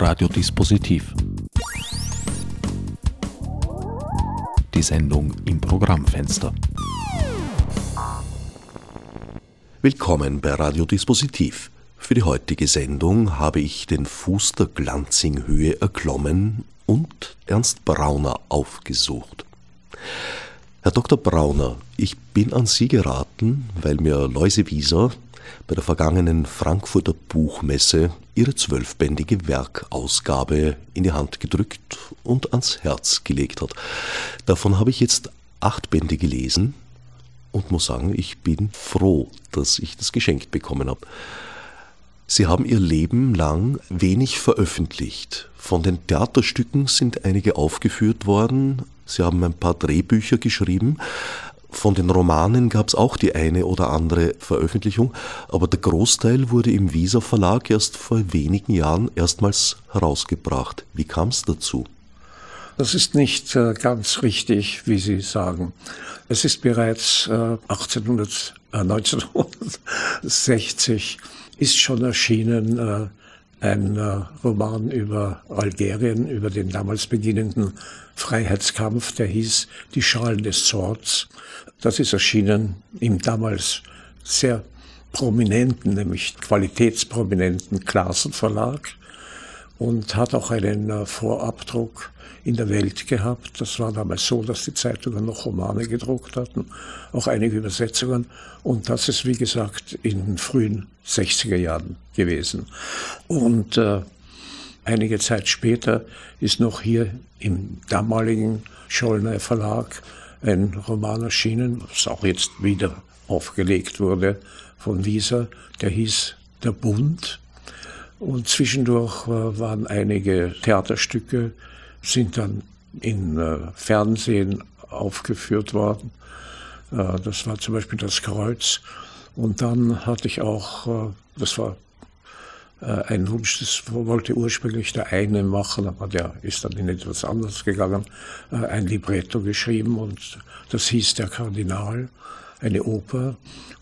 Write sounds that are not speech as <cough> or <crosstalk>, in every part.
Radiodispositiv. Die Sendung im Programmfenster. Willkommen bei Radiodispositiv. Für die heutige Sendung habe ich den Fuß der Glanzinghöhe erklommen und Ernst Brauner aufgesucht. Herr Dr. Brauner, ich bin an Sie geraten, weil mir Läuse Wieser bei der vergangenen Frankfurter Buchmesse ihre zwölfbändige Werkausgabe in die Hand gedrückt und ans Herz gelegt hat. Davon habe ich jetzt acht Bände gelesen und muss sagen, ich bin froh, dass ich das geschenkt bekommen habe. Sie haben ihr Leben lang wenig veröffentlicht. Von den Theaterstücken sind einige aufgeführt worden. Sie haben ein paar Drehbücher geschrieben. Von den Romanen gab es auch die eine oder andere Veröffentlichung, aber der Großteil wurde im Visa Verlag erst vor wenigen Jahren erstmals herausgebracht. Wie kam es dazu? Das ist nicht äh, ganz richtig, wie Sie sagen. Es ist bereits äh, 1800, äh, 1960 ist schon erschienen äh, ein äh, Roman über Algerien, über den damals beginnenden Freiheitskampf, der hieß Die Schalen des Zorns. Das ist erschienen im damals sehr prominenten, nämlich qualitätsprominenten Klassen Verlag und hat auch einen äh, Vorabdruck in der Welt gehabt. Das war damals so, dass die Zeitungen noch Romane gedruckt hatten, auch einige Übersetzungen. Und das ist, wie gesagt, in den frühen 60er Jahren gewesen. Und äh, einige Zeit später ist noch hier im damaligen Schollner Verlag ein Roman erschienen, was auch jetzt wieder aufgelegt wurde von Wieser, der hieß Der Bund. Und zwischendurch äh, waren einige Theaterstücke, sind dann in äh, Fernsehen aufgeführt worden. Äh, das war zum Beispiel das Kreuz. Und dann hatte ich auch, das war ein Wunsch, das wollte ursprünglich der eine machen, aber der ist dann in etwas anderes gegangen, ein Libretto geschrieben und das hieß Der Kardinal, eine Oper.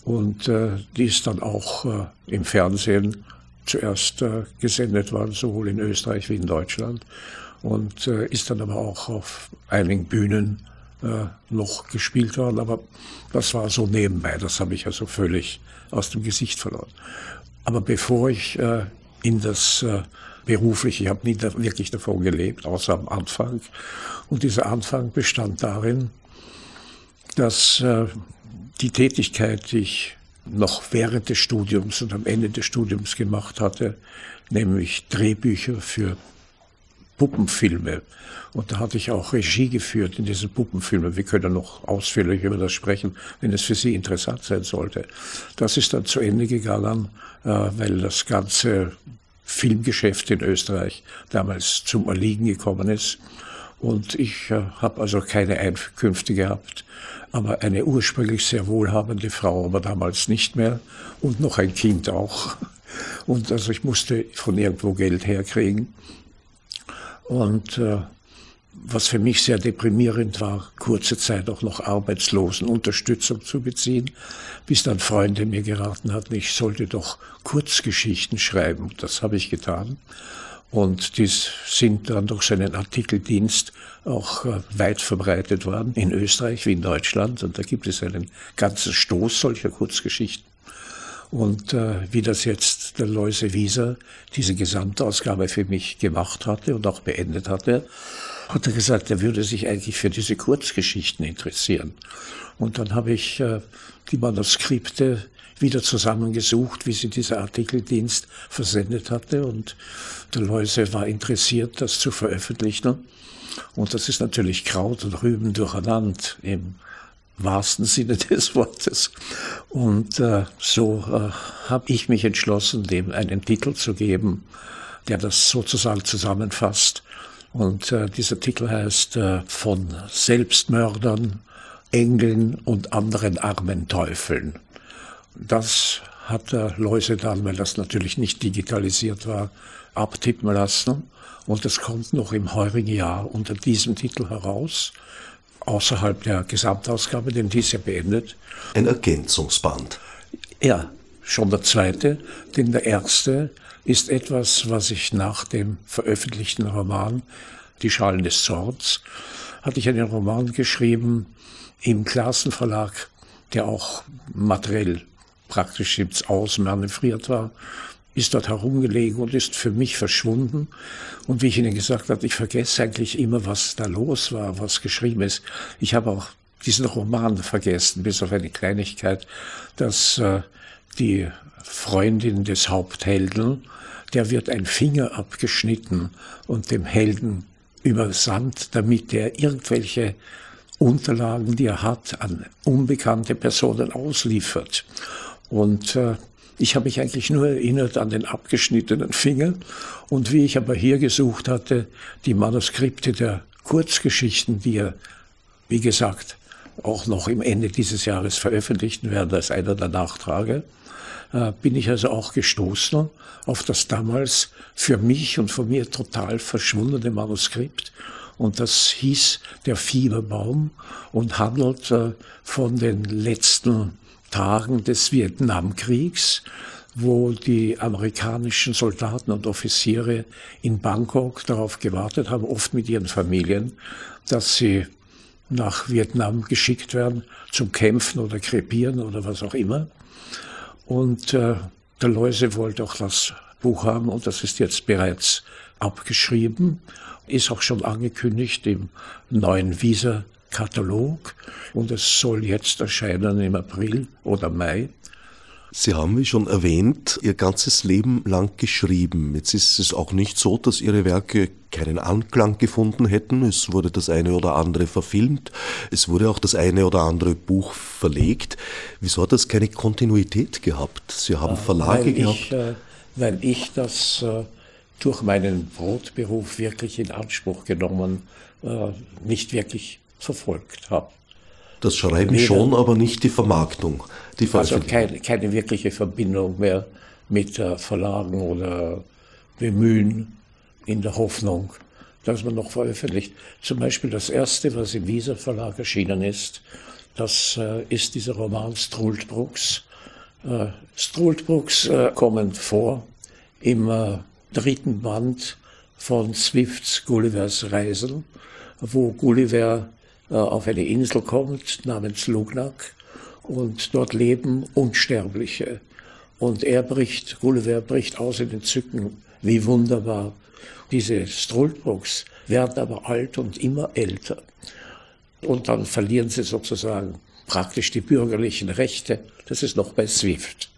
Und die ist dann auch im Fernsehen zuerst äh, gesendet worden, sowohl in Österreich wie in Deutschland. Und äh, ist dann aber auch auf einigen Bühnen äh, noch gespielt worden. Aber das war so nebenbei, das habe ich also völlig aus dem Gesicht verloren. Aber bevor ich äh, in das äh, berufliche, ich habe nie da, wirklich davon gelebt, außer am Anfang. Und dieser Anfang bestand darin, dass äh, die Tätigkeit, die ich noch während des Studiums und am Ende des Studiums gemacht hatte, nämlich Drehbücher für Puppenfilme. Und da hatte ich auch Regie geführt in diesen Puppenfilmen. Wir können noch ausführlich über das sprechen, wenn es für Sie interessant sein sollte. Das ist dann zu Ende gegangen, äh, weil das ganze Filmgeschäft in Österreich damals zum Erliegen gekommen ist. Und ich äh, habe also keine Einkünfte gehabt aber eine ursprünglich sehr wohlhabende Frau, aber damals nicht mehr und noch ein Kind auch. Und also ich musste von irgendwo Geld herkriegen. Und äh, was für mich sehr deprimierend war, kurze Zeit auch noch Arbeitslosenunterstützung zu beziehen, bis dann Freunde mir geraten hatten, ich sollte doch Kurzgeschichten schreiben. Das habe ich getan. Und dies sind dann durch seinen Artikeldienst auch äh, weit verbreitet worden, in Österreich wie in Deutschland. Und da gibt es einen ganzen Stoß solcher Kurzgeschichten. Und äh, wie das jetzt der Loise Wieser diese Gesamtausgabe für mich gemacht hatte und auch beendet hatte, hat er gesagt, er würde sich eigentlich für diese Kurzgeschichten interessieren. Und dann habe ich äh, die Manuskripte wieder zusammengesucht, wie sie dieser Artikeldienst versendet hatte. Und der Läuse war interessiert, das zu veröffentlichen. Und das ist natürlich Kraut und Rüben durcheinander im wahrsten Sinne des Wortes. Und äh, so äh, habe ich mich entschlossen, dem einen Titel zu geben, der das sozusagen zusammenfasst. Und äh, dieser Titel heißt äh, Von Selbstmördern, Engeln und anderen armen Teufeln. Das hat der Läuse dann, weil das natürlich nicht digitalisiert war, abtippen lassen. Und es kommt noch im heurigen Jahr unter diesem Titel heraus, außerhalb der Gesamtausgabe, denn die ist ja beendet. Ein Ergänzungsband. Ja, schon der zweite, denn der erste ist etwas, was ich nach dem veröffentlichten Roman Die Schalen des Zorns, hatte ich einen Roman geschrieben im Klassenverlag, der auch materiell praktisch ins Ausmanövriert war, ist dort herumgelegen und ist für mich verschwunden. Und wie ich Ihnen gesagt habe, ich vergesse eigentlich immer, was da los war, was geschrieben ist. Ich habe auch diesen Roman vergessen, bis auf eine Kleinigkeit, dass äh, die Freundin des Haupthelden, der wird ein Finger abgeschnitten und dem Helden übersandt, damit er irgendwelche Unterlagen, die er hat, an unbekannte Personen ausliefert. Und äh, ich habe mich eigentlich nur erinnert an den abgeschnittenen Finger und wie ich aber hier gesucht hatte, die Manuskripte der Kurzgeschichten, die er, wie gesagt, auch noch im Ende dieses Jahres veröffentlichten werden als einer der Nachtrage, äh, bin ich also auch gestoßen auf das damals für mich und von mir total verschwundene Manuskript. Und das hieß Der Fieberbaum und handelt äh, von den letzten Tagen des Vietnamkriegs, wo die amerikanischen Soldaten und Offiziere in Bangkok darauf gewartet haben, oft mit ihren Familien, dass sie nach Vietnam geschickt werden zum Kämpfen oder Krepieren oder was auch immer. Und äh, der Läuse wollte auch das Buch haben und das ist jetzt bereits abgeschrieben, ist auch schon angekündigt im neuen Visa Katalog und es soll jetzt erscheinen im April oder Mai. Sie haben, wie schon erwähnt, Ihr ganzes Leben lang geschrieben. Jetzt ist es auch nicht so, dass Ihre Werke keinen Anklang gefunden hätten. Es wurde das eine oder andere verfilmt. Es wurde auch das eine oder andere Buch verlegt. Wieso hat das keine Kontinuität gehabt? Sie haben Verlage weil gehabt. Ich, äh, weil ich das äh, durch meinen Brotberuf wirklich in Anspruch genommen, äh, nicht wirklich verfolgt habe. Das Schreiben Weder, schon, aber nicht die Vermarktung. Die also keine, keine wirkliche Verbindung mehr mit äh, Verlagen oder Bemühen in der Hoffnung, dass man noch veröffentlicht. Zum Beispiel das erste, was im Wieser Verlag erschienen ist, das äh, ist dieser Roman Struldbrucks. Äh, Struldbrucks äh, kommen vor im dritten Band von Swifts Gullivers Reisen, wo Gulliver auf eine Insel kommt namens Lugnac und dort leben Unsterbliche. Und er bricht, Gulliver bricht aus in Entzücken, wie wunderbar. Diese Struldbrucks werden aber alt und immer älter. Und dann verlieren sie sozusagen praktisch die bürgerlichen Rechte. Das ist noch bei Swift.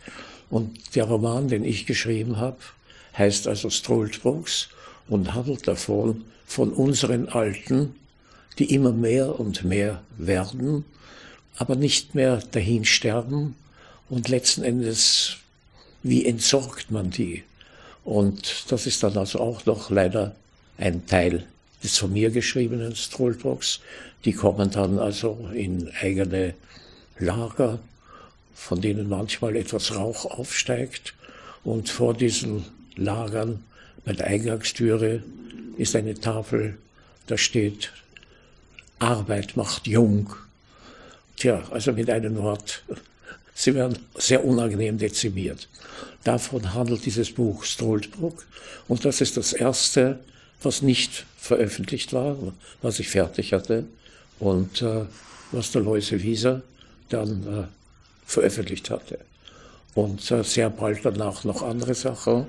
Und der Roman, den ich geschrieben habe, heißt also Struldbrucks und handelt davon, von unseren Alten, die immer mehr und mehr werden, aber nicht mehr dahin sterben und letzten Endes, wie entsorgt man die? Und das ist dann also auch noch leider ein Teil des von mir geschriebenen Strollbooks. Die kommen dann also in eigene Lager, von denen manchmal etwas Rauch aufsteigt. Und vor diesen Lagern bei der Eingangstüre ist eine Tafel, da steht Arbeit macht jung. Tja, also mit einem Wort, <laughs> sie werden sehr unangenehm dezimiert. Davon handelt dieses Buch Stroldbruck und das ist das erste, was nicht veröffentlicht war, was ich fertig hatte und äh, was der Loise Wieser dann äh, veröffentlicht hatte. Und äh, sehr bald danach noch andere Sachen,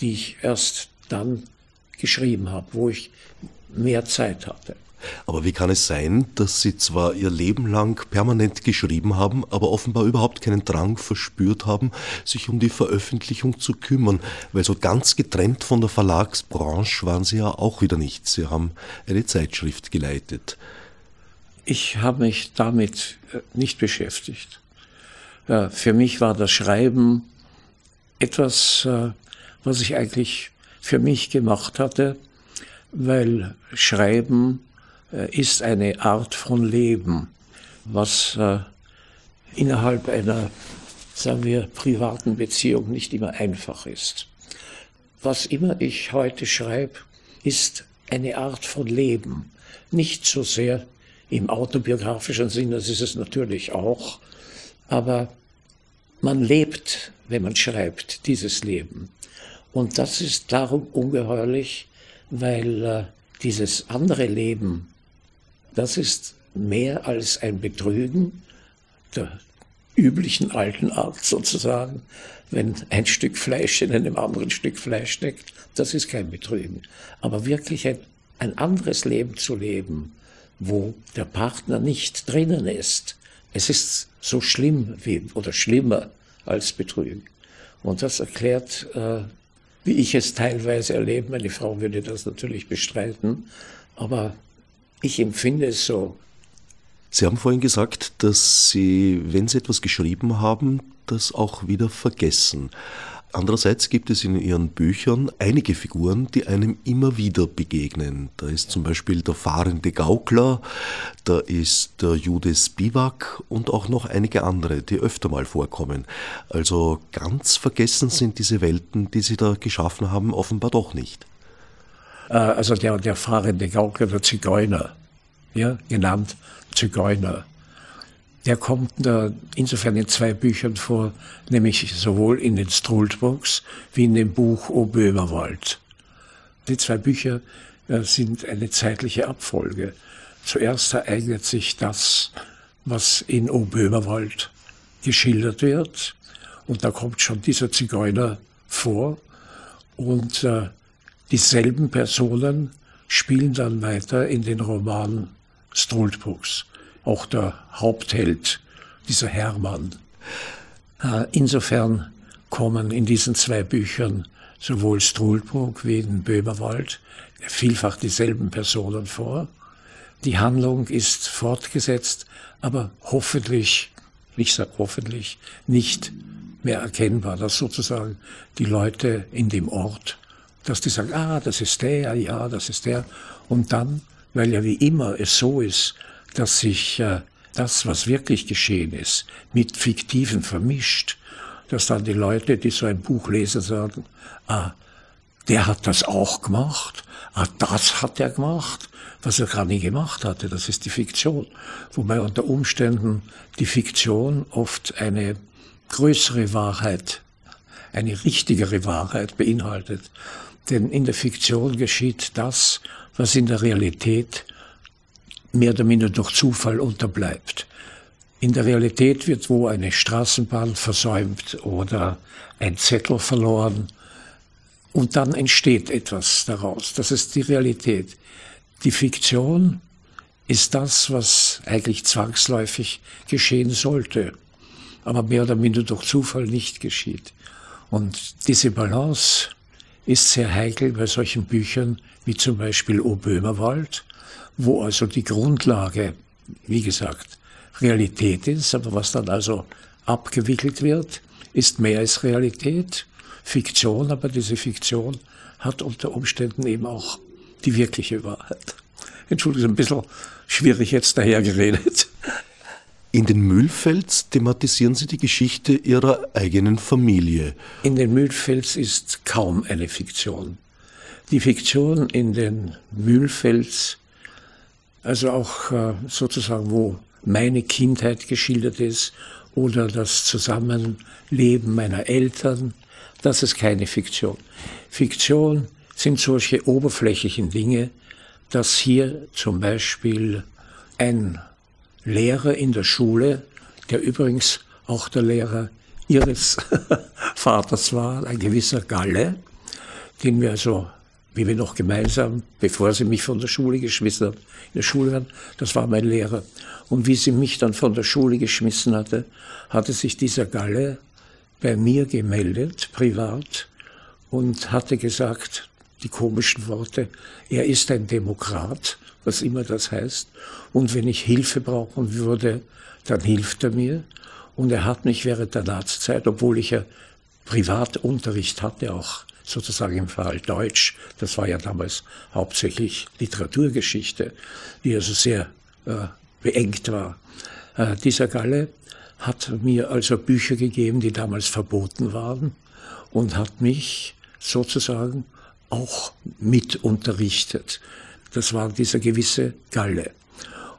die ich erst dann geschrieben habe, wo ich mehr Zeit hatte. Aber wie kann es sein, dass Sie zwar Ihr Leben lang permanent geschrieben haben, aber offenbar überhaupt keinen Drang verspürt haben, sich um die Veröffentlichung zu kümmern? Weil so ganz getrennt von der Verlagsbranche waren Sie ja auch wieder nicht. Sie haben eine Zeitschrift geleitet. Ich habe mich damit äh, nicht beschäftigt. Für mich war das Schreiben etwas, äh, was ich eigentlich für mich gemacht hatte, weil Schreiben ist eine Art von Leben, was äh, innerhalb einer, sagen wir, privaten Beziehung nicht immer einfach ist. Was immer ich heute schreibe, ist eine Art von Leben. Nicht so sehr im autobiografischen Sinn, das ist es natürlich auch, aber man lebt, wenn man schreibt, dieses Leben. Und das ist darum ungeheuerlich, weil äh, dieses andere Leben, das ist mehr als ein Betrügen der üblichen alten Art sozusagen. Wenn ein Stück Fleisch in einem anderen Stück Fleisch steckt, das ist kein Betrügen. Aber wirklich ein, ein anderes Leben zu leben, wo der Partner nicht drinnen ist, es ist so schlimm wie, oder schlimmer als Betrügen. Und das erklärt, äh, wie ich es teilweise erlebe. Meine Frau würde das natürlich bestreiten, aber ich empfinde es so. Sie haben vorhin gesagt, dass Sie, wenn Sie etwas geschrieben haben, das auch wieder vergessen. Andererseits gibt es in Ihren Büchern einige Figuren, die einem immer wieder begegnen. Da ist zum Beispiel der fahrende Gaukler, da ist der Jude Spivak und auch noch einige andere, die öfter mal vorkommen. Also ganz vergessen sind diese Welten, die Sie da geschaffen haben, offenbar doch nicht. Äh, also der, der fahrende Gaukler, der Zigeuner, ja, genannt Zigeuner der kommt insofern in zwei Büchern vor, nämlich sowohl in den Struldbooks wie in dem Buch O Böhmerwald. Die zwei Bücher äh, sind eine zeitliche Abfolge. Zuerst ereignet sich das, was in O Böhmerwald geschildert wird, und da kommt schon dieser Zigeuner vor, und äh, dieselben Personen spielen dann weiter in den Roman Struldbooks auch der Hauptheld, dieser Hermann. Äh, insofern kommen in diesen zwei Büchern sowohl Struhlburg wie in Böhmerwald vielfach dieselben Personen vor. Die Handlung ist fortgesetzt, aber hoffentlich, ich sage hoffentlich, nicht mehr erkennbar, dass sozusagen die Leute in dem Ort, dass die sagen, ah, das ist der, ja, das ist der. Und dann, weil ja wie immer es so ist, dass sich äh, das, was wirklich geschehen ist, mit Fiktiven vermischt, dass dann die Leute, die so ein Buch lesen, sagen, ah, der hat das auch gemacht, ah, das hat er gemacht, was er gar nie gemacht hatte, das ist die Fiktion. Wobei unter Umständen die Fiktion oft eine größere Wahrheit, eine richtigere Wahrheit beinhaltet. Denn in der Fiktion geschieht das, was in der Realität mehr oder minder durch Zufall unterbleibt. In der Realität wird wo eine Straßenbahn versäumt oder ein Zettel verloren und dann entsteht etwas daraus. Das ist die Realität. Die Fiktion ist das, was eigentlich zwangsläufig geschehen sollte, aber mehr oder minder durch Zufall nicht geschieht. Und diese Balance ist sehr heikel bei solchen Büchern wie zum Beispiel O Böhmerwald, wo also die Grundlage, wie gesagt, Realität ist, aber was dann also abgewickelt wird, ist mehr als Realität, Fiktion, aber diese Fiktion hat unter Umständen eben auch die wirkliche Wahrheit. Entschuldigung, ein bisschen schwierig jetzt dahergeredet. In den Mühlfels thematisieren Sie die Geschichte Ihrer eigenen Familie. In den Mühlfels ist kaum eine Fiktion. Die Fiktion in den Mühlfels also auch äh, sozusagen, wo meine Kindheit geschildert ist oder das Zusammenleben meiner Eltern, das ist keine Fiktion. Fiktion sind solche oberflächlichen Dinge, dass hier zum Beispiel ein Lehrer in der Schule, der übrigens auch der Lehrer ihres <laughs> Vaters war, ein gewisser Galle, den wir also wie wir noch gemeinsam, bevor sie mich von der Schule geschmissen hat, in der Schule waren, das war mein Lehrer. Und wie sie mich dann von der Schule geschmissen hatte, hatte sich dieser Galle bei mir gemeldet, privat, und hatte gesagt, die komischen Worte, er ist ein Demokrat, was immer das heißt, und wenn ich Hilfe brauchen würde, dann hilft er mir. Und er hat mich während der Nazizeit, obwohl ich ja Privatunterricht hatte, auch sozusagen im Fall Deutsch, das war ja damals hauptsächlich Literaturgeschichte, die also sehr äh, beengt war. Äh, dieser Galle hat mir also Bücher gegeben, die damals verboten waren und hat mich sozusagen auch mit unterrichtet. Das war dieser gewisse Galle.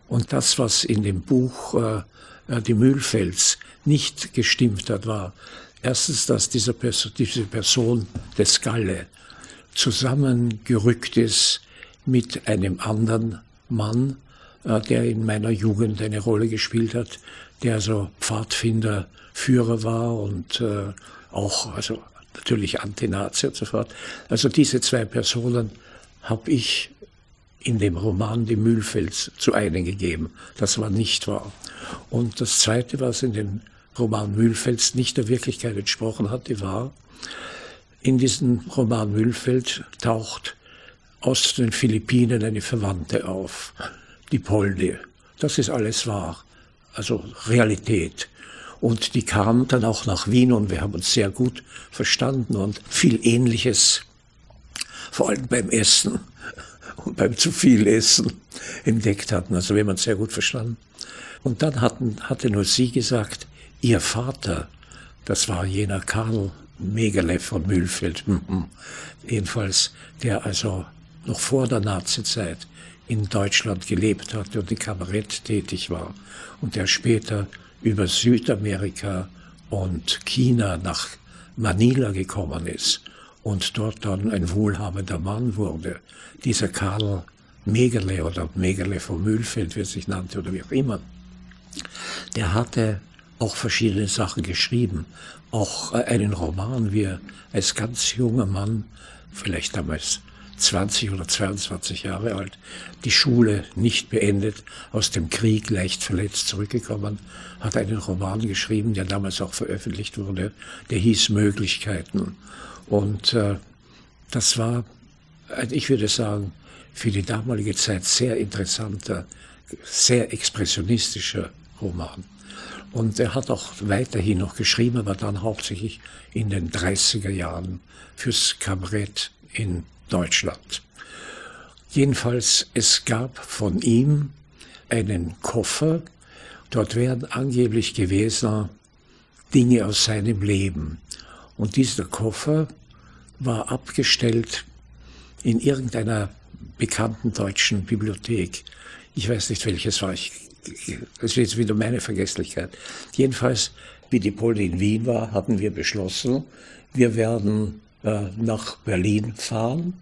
Und das, was in dem Buch äh, äh, die Mühlfels nicht gestimmt hat, war erstens, dass diese Person, diese Person des Galle zusammengerückt ist mit einem anderen Mann, äh, der in meiner Jugend eine Rolle gespielt hat, der also Pfadfinder, Führer war und äh, auch also natürlich Antinazi und so fort. Also diese zwei Personen habe ich in dem Roman Die Mühlfels zu einem gegeben. Das war nicht wahr. Und das Zweite, was in dem Roman Mühlfels nicht der Wirklichkeit entsprochen hatte, war, in diesem Roman Mühlfeld taucht aus den Philippinen eine Verwandte auf, die Polde. Das ist alles wahr, also Realität. Und die kam dann auch nach Wien und wir haben uns sehr gut verstanden und viel Ähnliches, vor allem beim Essen <laughs> und beim zu viel Essen entdeckt hatten. Also wir haben uns sehr gut verstanden. Und dann hatten, hatte nur sie gesagt, ihr Vater, das war jener Karl Megele von Mühlfeld, mhm. jedenfalls, der also noch vor der Nazizeit in Deutschland gelebt hatte und im Kabarett tätig war und der später über Südamerika und China nach Manila gekommen ist und dort dann ein wohlhabender Mann wurde. Dieser Karl Megele oder Megele von Mühlfeld, wie er sich nannte oder wie auch immer, der hatte auch verschiedene Sachen geschrieben. Auch äh, einen Roman, wie er als ganz junger Mann, vielleicht damals 20 oder 22 Jahre alt, die Schule nicht beendet, aus dem Krieg leicht verletzt zurückgekommen, hat einen Roman geschrieben, der damals auch veröffentlicht wurde, der hieß Möglichkeiten. Und äh, das war, ich würde sagen, für die damalige Zeit sehr interessanter, sehr expressionistischer Roman. Und er hat auch weiterhin noch geschrieben, aber dann hauptsächlich in den 30er Jahren fürs Kabarett in Deutschland. Jedenfalls, es gab von ihm einen Koffer, dort wären angeblich gewesen Dinge aus seinem Leben. Und dieser Koffer war abgestellt in irgendeiner bekannten deutschen Bibliothek. Ich weiß nicht, welches war. Ich, das ist jetzt wieder meine Vergesslichkeit. Jedenfalls, wie die Pole in Wien war, hatten wir beschlossen, wir werden nach Berlin fahren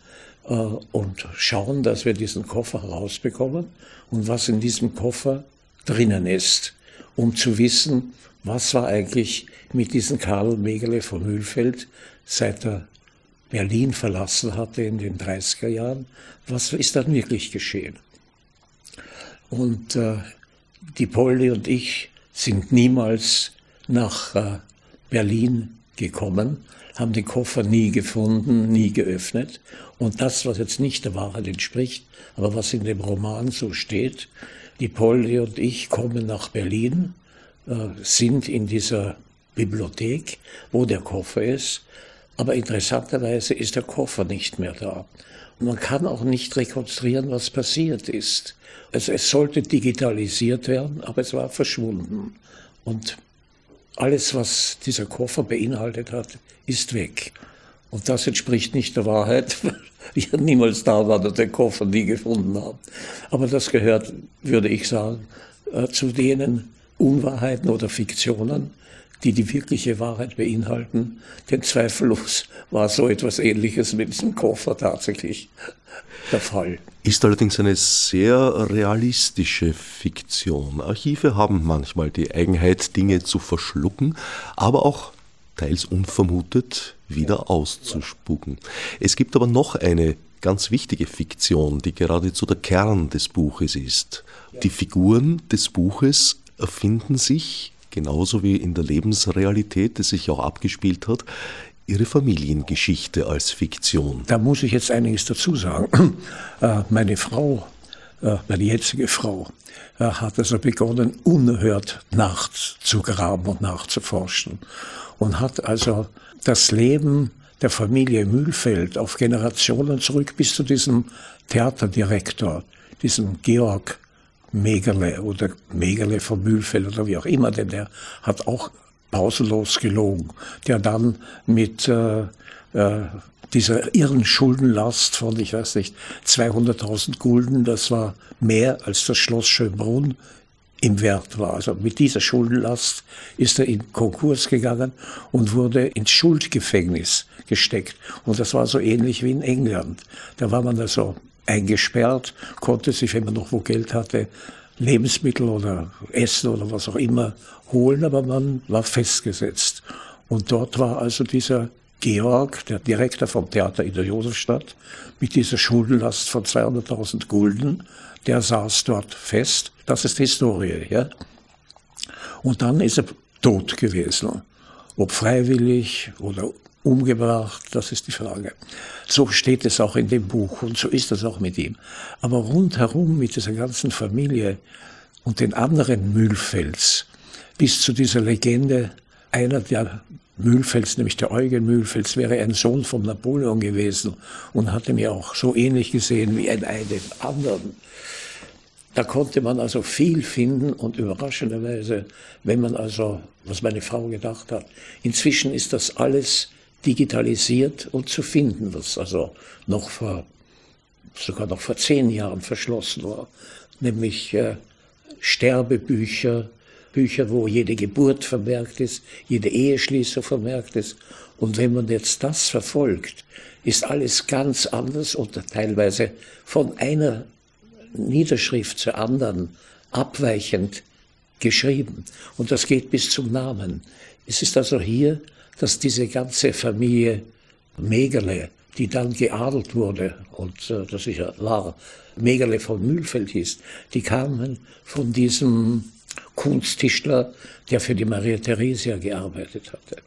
äh, und schauen, dass wir diesen Koffer herausbekommen und was in diesem Koffer drinnen ist, um zu wissen, was war eigentlich mit diesem Karl Megele von Mühlfeld, seit er Berlin verlassen hatte in den 30er Jahren, was ist dann wirklich geschehen? Und äh, die Polly und ich sind niemals nach äh, Berlin gekommen, haben den Koffer nie gefunden, nie geöffnet. Und das, was jetzt nicht der Wahrheit entspricht, aber was in dem Roman so steht, die Polly und ich kommen nach Berlin, äh, sind in dieser Bibliothek, wo der Koffer ist, aber interessanterweise ist der Koffer nicht mehr da. Und man kann auch nicht rekonstruieren, was passiert ist. Also es sollte digitalisiert werden, aber es war verschwunden. Und alles, was dieser Koffer beinhaltet hat, ist weg. Und das entspricht nicht der Wahrheit, <laughs> weil wir niemals da waren und den Koffer nie gefunden haben. Aber das gehört, würde ich sagen, äh, zu denen Unwahrheiten oder Fiktionen, die die wirkliche Wahrheit beinhalten. Denn zweifellos war so etwas Ähnliches mit diesem Koffer tatsächlich der Fall. Ist allerdings eine sehr realistische Fiktion. Archive haben manchmal die Eigenheit, Dinge zu verschlucken, aber auch teils unvermutet wieder auszuspucken. Es gibt aber noch eine ganz wichtige Fiktion, die geradezu der Kern des Buches ist. Die Figuren des Buches erfinden sich genauso wie in der Lebensrealität, die sich auch abgespielt hat, Ihre Familiengeschichte als Fiktion. Da muss ich jetzt einiges dazu sagen. <clears throat> Äh, meine Frau, äh, meine jetzige Frau, äh, hat also begonnen, unerhört nachzugraben und nachzuforschen und hat also das Leben der Familie Mühlfeld auf Generationen zurück bis zu diesem Theaterdirektor, diesem Georg Megerle oder Megerle von Mühlfeld oder wie auch immer, denn der hat auch pausenlos gelogen, der dann mit äh, äh, dieser irren Schuldenlast von, ich weiß nicht, 200.000 Gulden, das war mehr als das Schloss Schönbrunn im Wert war. Also mit dieser Schuldenlast ist er in Konkurs gegangen und wurde ins Schuldgefängnis gesteckt. Und das war so ähnlich wie in England. Da war man also eingesperrt, konnte sich, wenn man noch wo Geld hatte, Lebensmittel oder Essen oder was auch immer holen, aber man war festgesetzt. Und dort war also dieser Georg, der Direktor vom Theater in der Josefstadt, mit dieser Schuldenlast von 200.000 Gulden, der saß dort fest. Das ist Historie, ja. Und dann ist er tot gewesen. Ob freiwillig oder umgebracht, das ist die Frage. So steht es auch in dem Buch und so ist es auch mit ihm. Aber rundherum mit dieser ganzen Familie und den anderen Mühlfels bis zu dieser Legende, einer der Mühlfels, nämlich der Eugen Mühlfels, wäre ein Sohn von Napoleon gewesen und hatte mir auch so ähnlich gesehen wie ein einen anderen. Da konnte man also viel finden und überraschenderweise, wenn man also, was meine Frau gedacht hat, inzwischen ist das alles digitalisiert und zu finden, was also noch vor, sogar noch vor zehn Jahren verschlossen war, nämlich äh, Sterbebücher, Bücher, wo jede Geburt vermerkt ist, jede Eheschließung vermerkt ist. Und wenn man jetzt das verfolgt, ist alles ganz anders und teilweise von einer Niederschrift zur anderen abweichend geschrieben. Und das geht bis zum Namen. Es ist also hier, dass diese ganze Familie Megerle, die dann geadelt wurde, und äh, das ja wahr, Megerle von Mühlfeld hieß, die kamen von diesem Kunsttischler, der für die Maria Theresia gearbeitet hatte.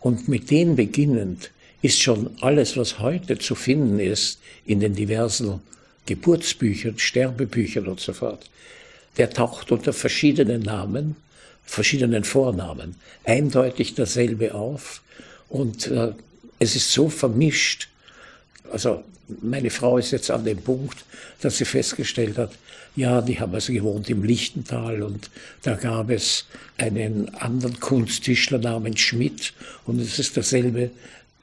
Und mit denen beginnend ist schon alles, was heute zu finden ist, in den diversen Geburtsbüchern, Sterbebüchern und so fort, der taucht unter verschiedenen Namen, verschiedenen Vornamen, eindeutig dasselbe auf. Und äh, es ist so vermischt. Also meine Frau ist jetzt an dem Punkt, dass sie festgestellt hat, ja, die haben also gewohnt im Lichtental und da gab es einen anderen Kunsttischler namens Schmidt und es ist dasselbe,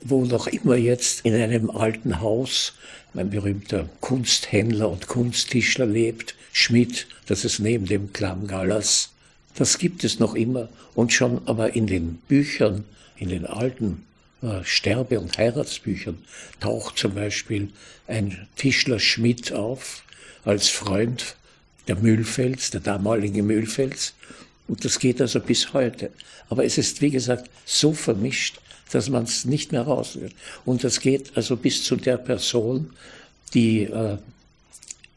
wo noch immer jetzt in einem alten Haus mein berühmter Kunsthändler und Kunsttischler lebt, Schmidt, das ist neben dem Klammgallas. Das gibt es noch immer und schon aber in den Büchern, in den alten äh, Sterbe- und Heiratsbüchern taucht zum Beispiel ein Tischler Schmidt auf als Freund der Mühlfels, der damalige Mühlfels. Und das geht also bis heute. Aber es ist, wie gesagt, so vermischt, dass man es nicht mehr rausnimmt. Und das geht also bis zu der Person, die äh,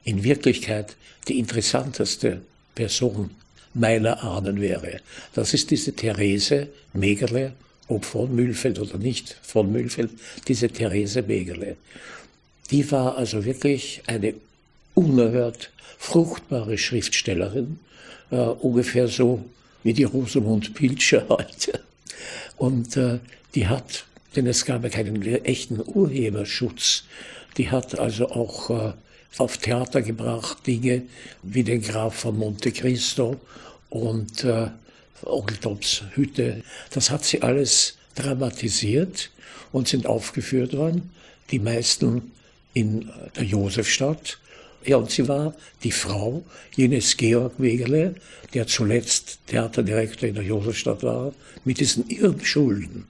in Wirklichkeit die interessanteste Person meiner Ahnen wäre. Das ist diese Therese Megerle, ob von Mühlfeld oder nicht von Mühlfeld, diese Therese Megerle. Die war also wirklich eine unerhört fruchtbare Schriftstellerin, äh, ungefähr so wie die Rosamund Pilcher <laughs> heute. Und äh, die hat, denn es gab ja keinen echten Urheberschutz, die hat also auch äh, auf Theater gebracht Dinge wie den Graf von Monte Cristo und äh, Onkel Toms Hütte. Das hat sie alles dramatisiert und sind aufgeführt worden. Die meisten in der Josefstadt ja, und sie war die Frau jenes Georg Wegerle, der zuletzt Theaterdirektor in der Josefstadt war, mit diesen irren Schulden.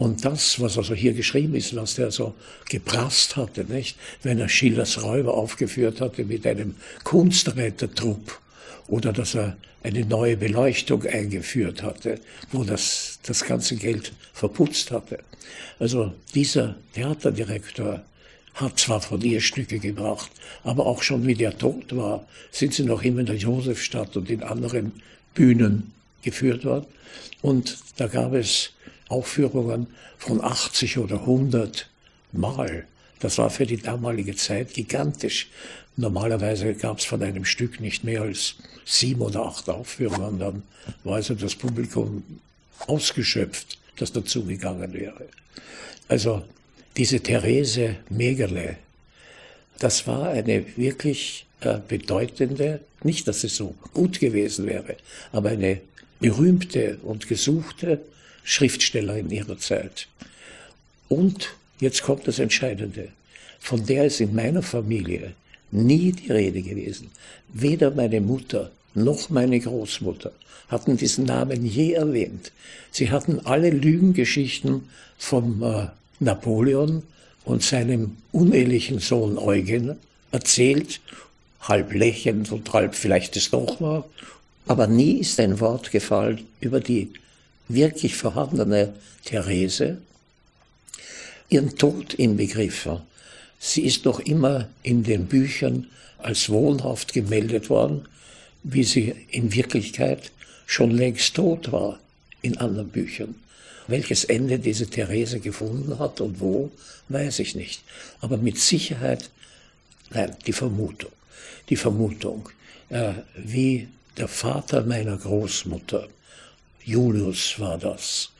Und das, was also hier geschrieben ist, was der so geprasst hatte, nicht? Wenn er Schillers Räuber aufgeführt hatte mit einem Kunsträtertrupp oder dass er eine neue Beleuchtung eingeführt hatte, wo das, das ganze Geld verputzt hatte. Also dieser Theaterdirektor hat zwar von ihr Stücke gebracht, aber auch schon wie der tot war, sind sie noch immer in der Josefstadt und in anderen Bühnen geführt worden. Und da gab es Aufführungen von 80 oder 100 Mal. Das war für die damalige Zeit gigantisch. Normalerweise gab es von einem Stück nicht mehr als sieben oder acht Aufführungen. Dann war also das Publikum ausgeschöpft, das dazugegangen wäre. Also diese Therese Megerle, das war eine wirklich äh, bedeutende, nicht dass sie so gut gewesen wäre, aber eine berühmte und gesuchte Schriftstellerin ihrer Zeit. Und jetzt kommt das Entscheidende, von der ist in meiner Familie nie die Rede gewesen. Weder meine Mutter noch meine Großmutter hatten diesen Namen je erwähnt. Sie hatten alle Lügengeschichten vom äh, Napoleon und seinem unehelichen Sohn Eugen erzählt, halb lächelnd und halb vielleicht es doch war. Aber nie ist ein Wort gefallen über die wirklich vorhandene Therese, ihren Tod inbegriffen. Sie ist noch immer in den Büchern als wohnhaft gemeldet worden, wie sie in Wirklichkeit schon längst tot war in anderen Büchern. Welches Ende diese Therese gefunden hat und wo, weiß ich nicht. Aber mit Sicherheit, nein, die Vermutung. Die Vermutung, äh, wie der Vater meiner Großmutter, Julius war das,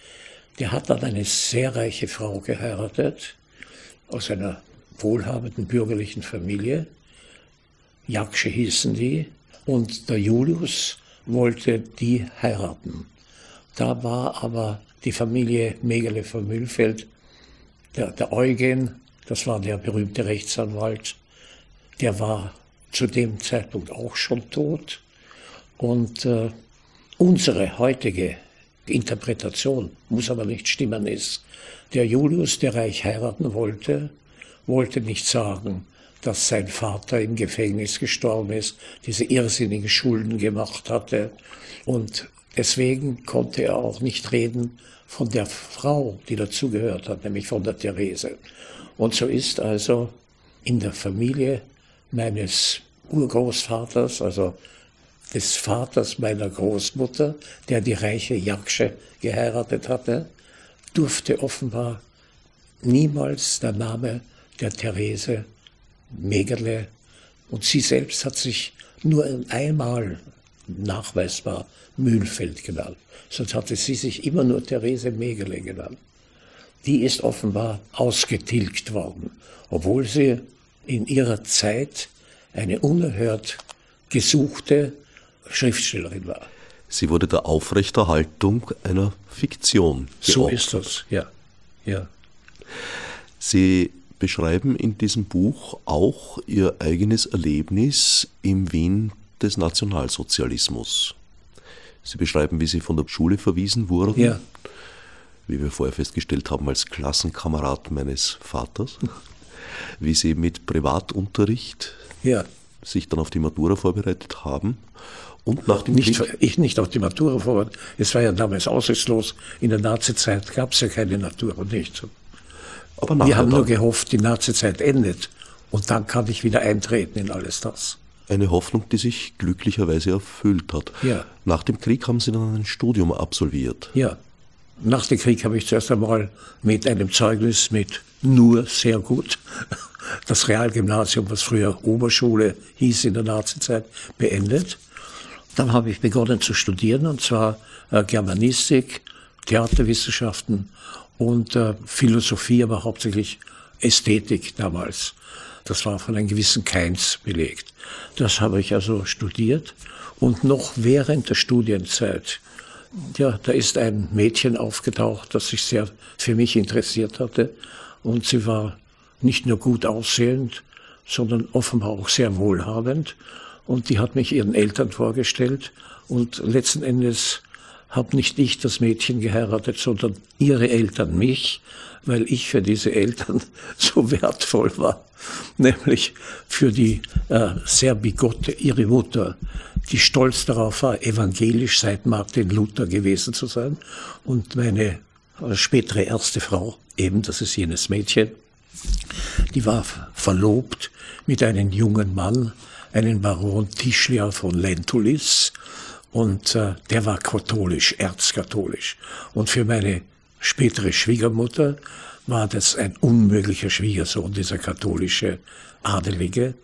der hat dann eine sehr reiche Frau geheiratet, aus einer wohlhabenden bürgerlichen Familie. Jaksche hießen die. Und der Julius wollte die heiraten. Da war aber die Familie Megele von Mühlfeld, der, der Eugen, das war der berühmte Rechtsanwalt, der war zu dem Zeitpunkt auch schon tot. Und äh, unsere heutige Interpretation, muss aber nicht stimmen, ist, der Julius, der reich heiraten wollte, wollte nicht sagen, dass sein Vater im Gefängnis gestorben ist, diese irrsinnigen Schulden gemacht hatte. Und deswegen konnte er auch nicht reden von der Frau, die dazugehört hat, nämlich von der Therese. Und so ist also in der Familie meines Urgroßvaters, also des Vaters meiner Großmutter, der die reiche Jaksche geheiratet hatte, durfte offenbar niemals der Name der Therese Megerle und sie selbst hat sich nur einmal nachweisbar Mühlfeld genannt. Sonst hatte sie sich immer nur Therese Megerle genannt. Die ist offenbar ausgetilgt worden, obwohl sie in ihrer Zeit eine unerhört gesuchte Schriftstellerin war. Sie wurde der Aufrechterhaltung einer Fiktion. So ist das, ja. ja. Sie beschreiben in diesem Buch auch Ihr eigenes Erlebnis im Wien des Nationalsozialismus. Sie beschreiben, wie Sie von der Schule verwiesen wurden, ja. wie wir vorher festgestellt haben, als Klassenkamerad meines Vaters, <laughs> wie Sie mit Privatunterricht ja. sich dann auf die Matura vorbereitet haben und nach dem nicht, Krieg Ich nicht auf die Matura vorbereitet. Es war ja damals aussichtslos. In der Nazizeit gab es ja keine Matura nicht. Aber Wir haben nur gehofft, die Nazizeit endet. Und dann kann ich wieder eintreten in alles das. eine Hoffnung, die sich glücklicherweise erfüllt hat. Ja. Nach dem Krieg haben Sie dann ein Studium absolviert. Ja. Nach dem Krieg habe ich zuerst einmal mit einem Zeugnis mit nur sehr gut das Realgymnasium, was früher Oberschule hieß in der Nazizeit, beendet. Dann habe ich begonnen zu studieren, und zwar äh, Germanistik, Theaterwissenschaften und äh, Philosophie, aber hauptsächlich Ästhetik damals. Das war von einem gewissen Keins belegt. Das habe ich also studiert und noch während der Studienzeit, ja, da ist ein Mädchen aufgetaucht, das sich sehr für mich interessiert hatte und sie war nicht nur gut aussehend, sondern offenbar auch sehr wohlhabend und die hat mich ihren Eltern vorgestellt. Und letzten Endes habe nicht ich das Mädchen geheiratet, sondern ihre Eltern mich, weil ich für diese Eltern <laughs> so wertvoll war, nämlich für die äh, sehr bigotte, ihre Mutter, die stolz darauf war, evangelisch seit Martin Luther gewesen zu sein, und meine äh, spätere erste Frau, eben das ist jenes Mädchen, die war verlobt mit einem jungen Mann, einen Baron Tischler von Lentulis, und äh, der war katholisch, erzkatholisch. Und für meine spätere Schwiegermutter war das ein unmöglicher Schwiegersohn, dieser katholische Adelige.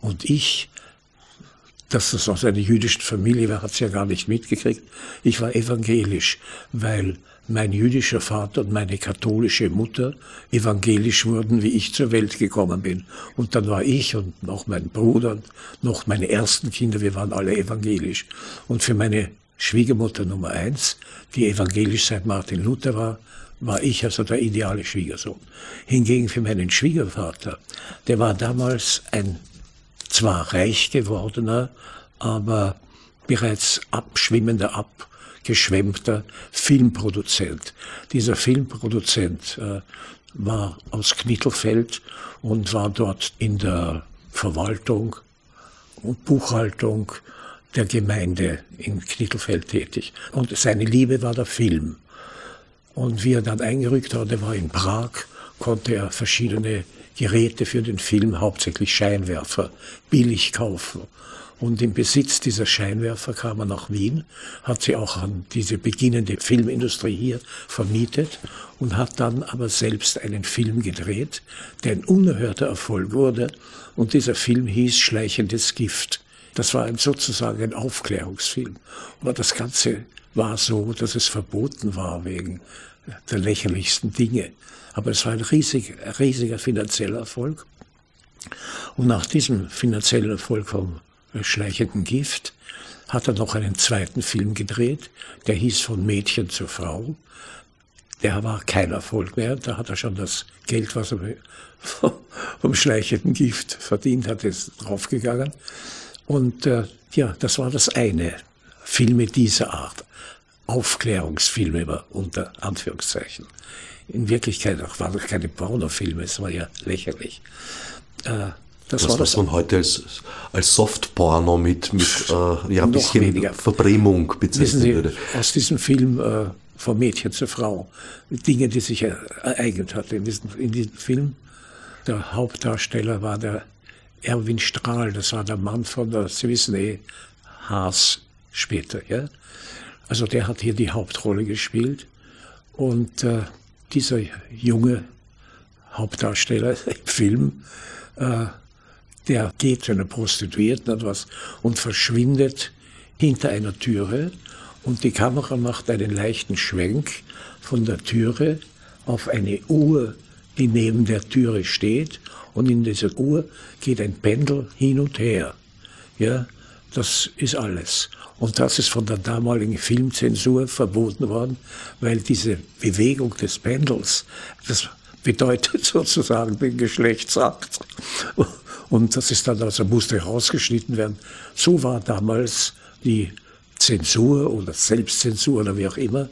Und ich, dass das aus einer jüdischen Familie war, hat sie ja gar nicht mitgekriegt. Ich war evangelisch, weil mein jüdischer Vater und meine katholische Mutter evangelisch wurden, wie ich zur Welt gekommen bin. Und dann war ich und noch mein Bruder und noch meine ersten Kinder, wir waren alle evangelisch. Und für meine Schwiegermutter Nummer eins, die evangelisch seit Martin Luther war, war ich also der ideale Schwiegersohn. Hingegen für meinen Schwiegervater, der war damals ein zwar reich gewordener, aber bereits abschwimmender, abgeschwemmter Filmproduzent. Dieser Filmproduzent äh, war aus Knittelfeld und war dort in der Verwaltung und Buchhaltung der Gemeinde in Knittelfeld tätig. Und seine Liebe war der Film. Und wie er dann eingerückt hatte, war in Prag, konnte er verschiedene Geräte für den Film, hauptsächlich Scheinwerfer, billig kaufen. Und im Besitz dieser Scheinwerfer kam er nach Wien, hat sie auch an diese beginnende Filmindustrie hier vermietet und hat dann aber selbst einen Film gedreht, der ein unerhörter Erfolg wurde. Und dieser Film hieß Schleichendes Gift. Das war ein, sozusagen ein Aufklärungsfilm. Aber das Ganze war so, dass es verboten war wegen der lächerlichsten Dinge. Aber es war ein riesig, riesiger finanzieller Erfolg. Und nach diesem finanziellen Erfolg vom schleichenden Gift hat er noch einen zweiten Film gedreht, der hieß Von Mädchen zur Frau. Der war kein Erfolg mehr, da hat er schon das Geld, was er <laughs> vom schleichenden Gift verdient hat, ist draufgegangen. Und äh, ja, das war das eine. Filme dieser Art. Aufklärungsfilme unter Anführungszeichen. In Wirklichkeit auch waren es keine Pornofilme, es war ja lächerlich. Äh, das, das was man heute als, als Softporno mit, mit äh, ja, ein bisschen weniger. Verbrämung bezeichnen Sie, würde. Aus diesem Film äh, vom Mädchen zur Frau, Dinge, die sich ereignet hatten in diesem, in diesem Film. Der Hauptdarsteller war der Erwin Strahl, das war der Mann von der, Sie wissen eh, Haas später. Ja? Also der hat hier die Hauptrolle gespielt. Und äh, dieser junge Hauptdarsteller <laughs> im Film, äh, der geht zu einer Prostituierten und was und verschwindet hinter einer Türe und die Kamera macht einen leichten Schwenk von der Türe auf eine Uhr, die neben der Türe steht und in dieser Uhr geht ein Pendel hin und her. Ja, das ist alles. Und das ist von der damaligen Filmzensur verboten worden, weil diese Bewegung des Pendels, das bedeutet <laughs> sozusagen den Geschlechtsakt. Und das ist dann also musste rausgeschnitten werden. So war damals die Zensur oder Selbstzensur oder wie auch immer.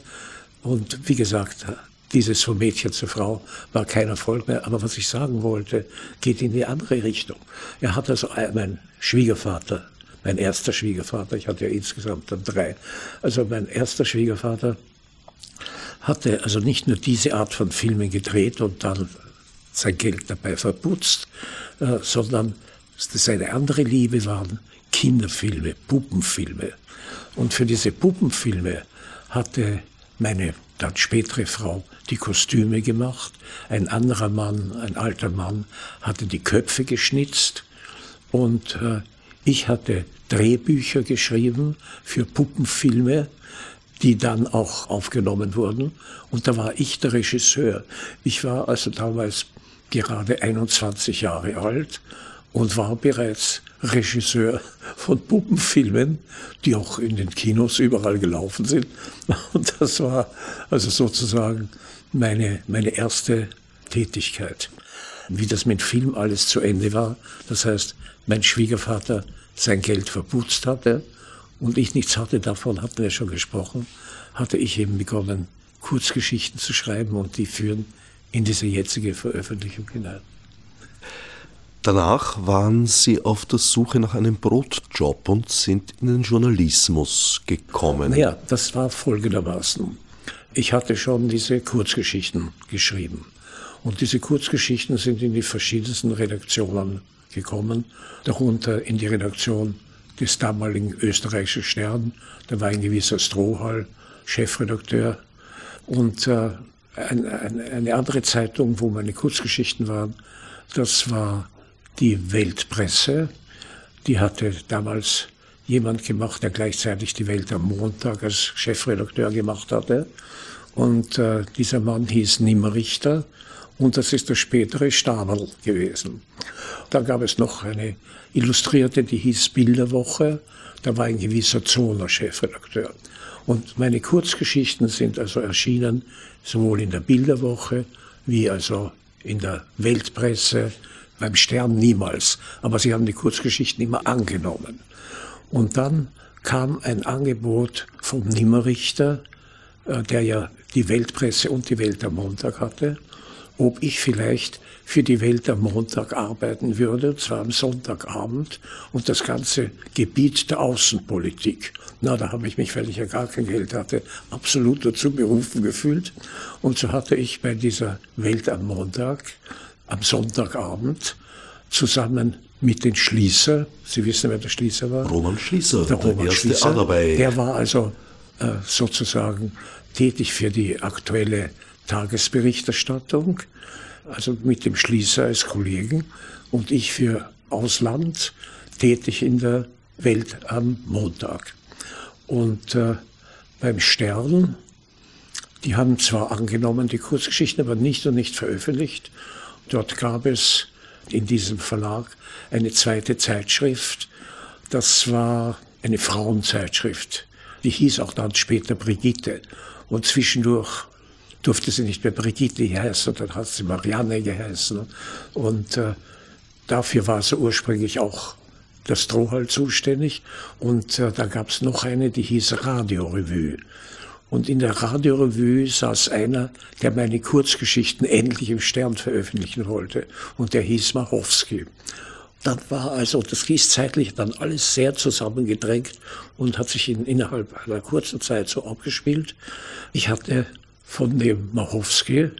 Und wie gesagt, dieses von Mädchen zu Frau war kein Erfolg mehr. Aber was ich sagen wollte, geht in die andere Richtung. Er hat also, mein Schwiegervater, mein erster Schwiegervater, ich hatte ja insgesamt dann drei, also mein erster Schwiegervater hatte also nicht nur diese Art von Filmen gedreht und dann sein Geld dabei verputzt, äh, sondern seine andere Liebe waren Kinderfilme, Puppenfilme. Und für diese Puppenfilme hatte meine dann spätere Frau die Kostüme gemacht. Ein anderer Mann, ein alter Mann, hatte die Köpfe geschnitzt. Und äh, ich hatte Drehbücher geschrieben für Puppenfilme, die dann auch aufgenommen wurden. Und da war ich der Regisseur. Ich war also damals gerade 21 Jahre alt und war bereits Regisseur von Puppenfilmen, die auch in den Kinos überall gelaufen sind. <laughs> Und das war also sozusagen meine, meine erste Tätigkeit. Wie das mit Film alles zu Ende war, das heißt, mein Schwiegervater sein Geld verputzt hatte und ich nichts hatte, davon hatten wir schon gesprochen, hatte ich eben begonnen, Kurzgeschichten zu schreiben und die führen in diese jetzige Veröffentlichung hinein. Danach waren Sie auf der Suche nach einem Brotjob und sind in den Journalismus gekommen. Ja, das war folgendermaßen. Ich hatte schon diese Kurzgeschichten geschrieben. Und diese Kurzgeschichten sind in die verschiedensten Redaktionen gekommen, darunter in die Redaktion des damaligen österreichischen Stern. Da war ein gewisser Strohhall, Chefredakteur. Und äh, ein, ein, eine andere Zeitung, wo meine Kurzgeschichten waren, das war die Weltpresse. Die hatte damals jemand gemacht, der gleichzeitig die Welt am Montag als Chefredakteur gemacht hatte. Und äh, dieser Mann hieß Nimmerichter und das ist der spätere Stabel gewesen. Da gab es noch eine Illustrierte, die hieß Bilderwoche. Da war ein gewisser Zoner Chefredakteur. Und meine Kurzgeschichten sind also erschienen sowohl in der Bilderwoche wie also in der Weltpresse, beim Stern niemals. Aber sie haben die Kurzgeschichten immer angenommen. Und dann kam ein Angebot vom Nimmerrichter, äh, der ja die Weltpresse und die Welt am Montag hatte, ob ich vielleicht für die Welt am Montag arbeiten würde, und zwar am Sonntagabend und das ganze Gebiet der Außenpolitik. Na, da habe ich mich, weil ich ja gar kein Geld hatte, absolut dazu berufen gefühlt. Und so hatte ich bei dieser Welt am Montag, am Sonntagabend, zusammen mit den Schließer, Sie wissen, wer der Schließer war? Roman Schließer, der, der Roman Schließer, dabei. Der war also äh, sozusagen tätig für die aktuelle Tagesberichterstattung, also mit dem Schließer als Kollegen und ich für Ausland tätig in der Welt am Montag. Und äh, beim Stern, die haben zwar angenommen die Kurzgeschichten, aber nicht und nicht veröffentlicht. Dort gab es in diesem Verlag eine zweite Zeitschrift. Das war eine Frauenzeitschrift. Die hieß auch dann später Brigitte. Und zwischendurch durfte sie nicht mehr Brigitte heißen, dann hat sie Marianne geheißen. Und äh, dafür war sie ursprünglich auch das Strohhall zuständig. Und äh, da gab es noch eine, die hieß Radiorevue. Und in der Radiorevue saß einer, der meine Kurzgeschichten endlich im Stern veröffentlichen wollte. Und der hieß Machowski. Dann war also, das hieß zeitlich dann alles sehr zusammengedrängt und hat sich in, innerhalb einer kurzen Zeit so abgespielt. Ich hatte von dem Machowski,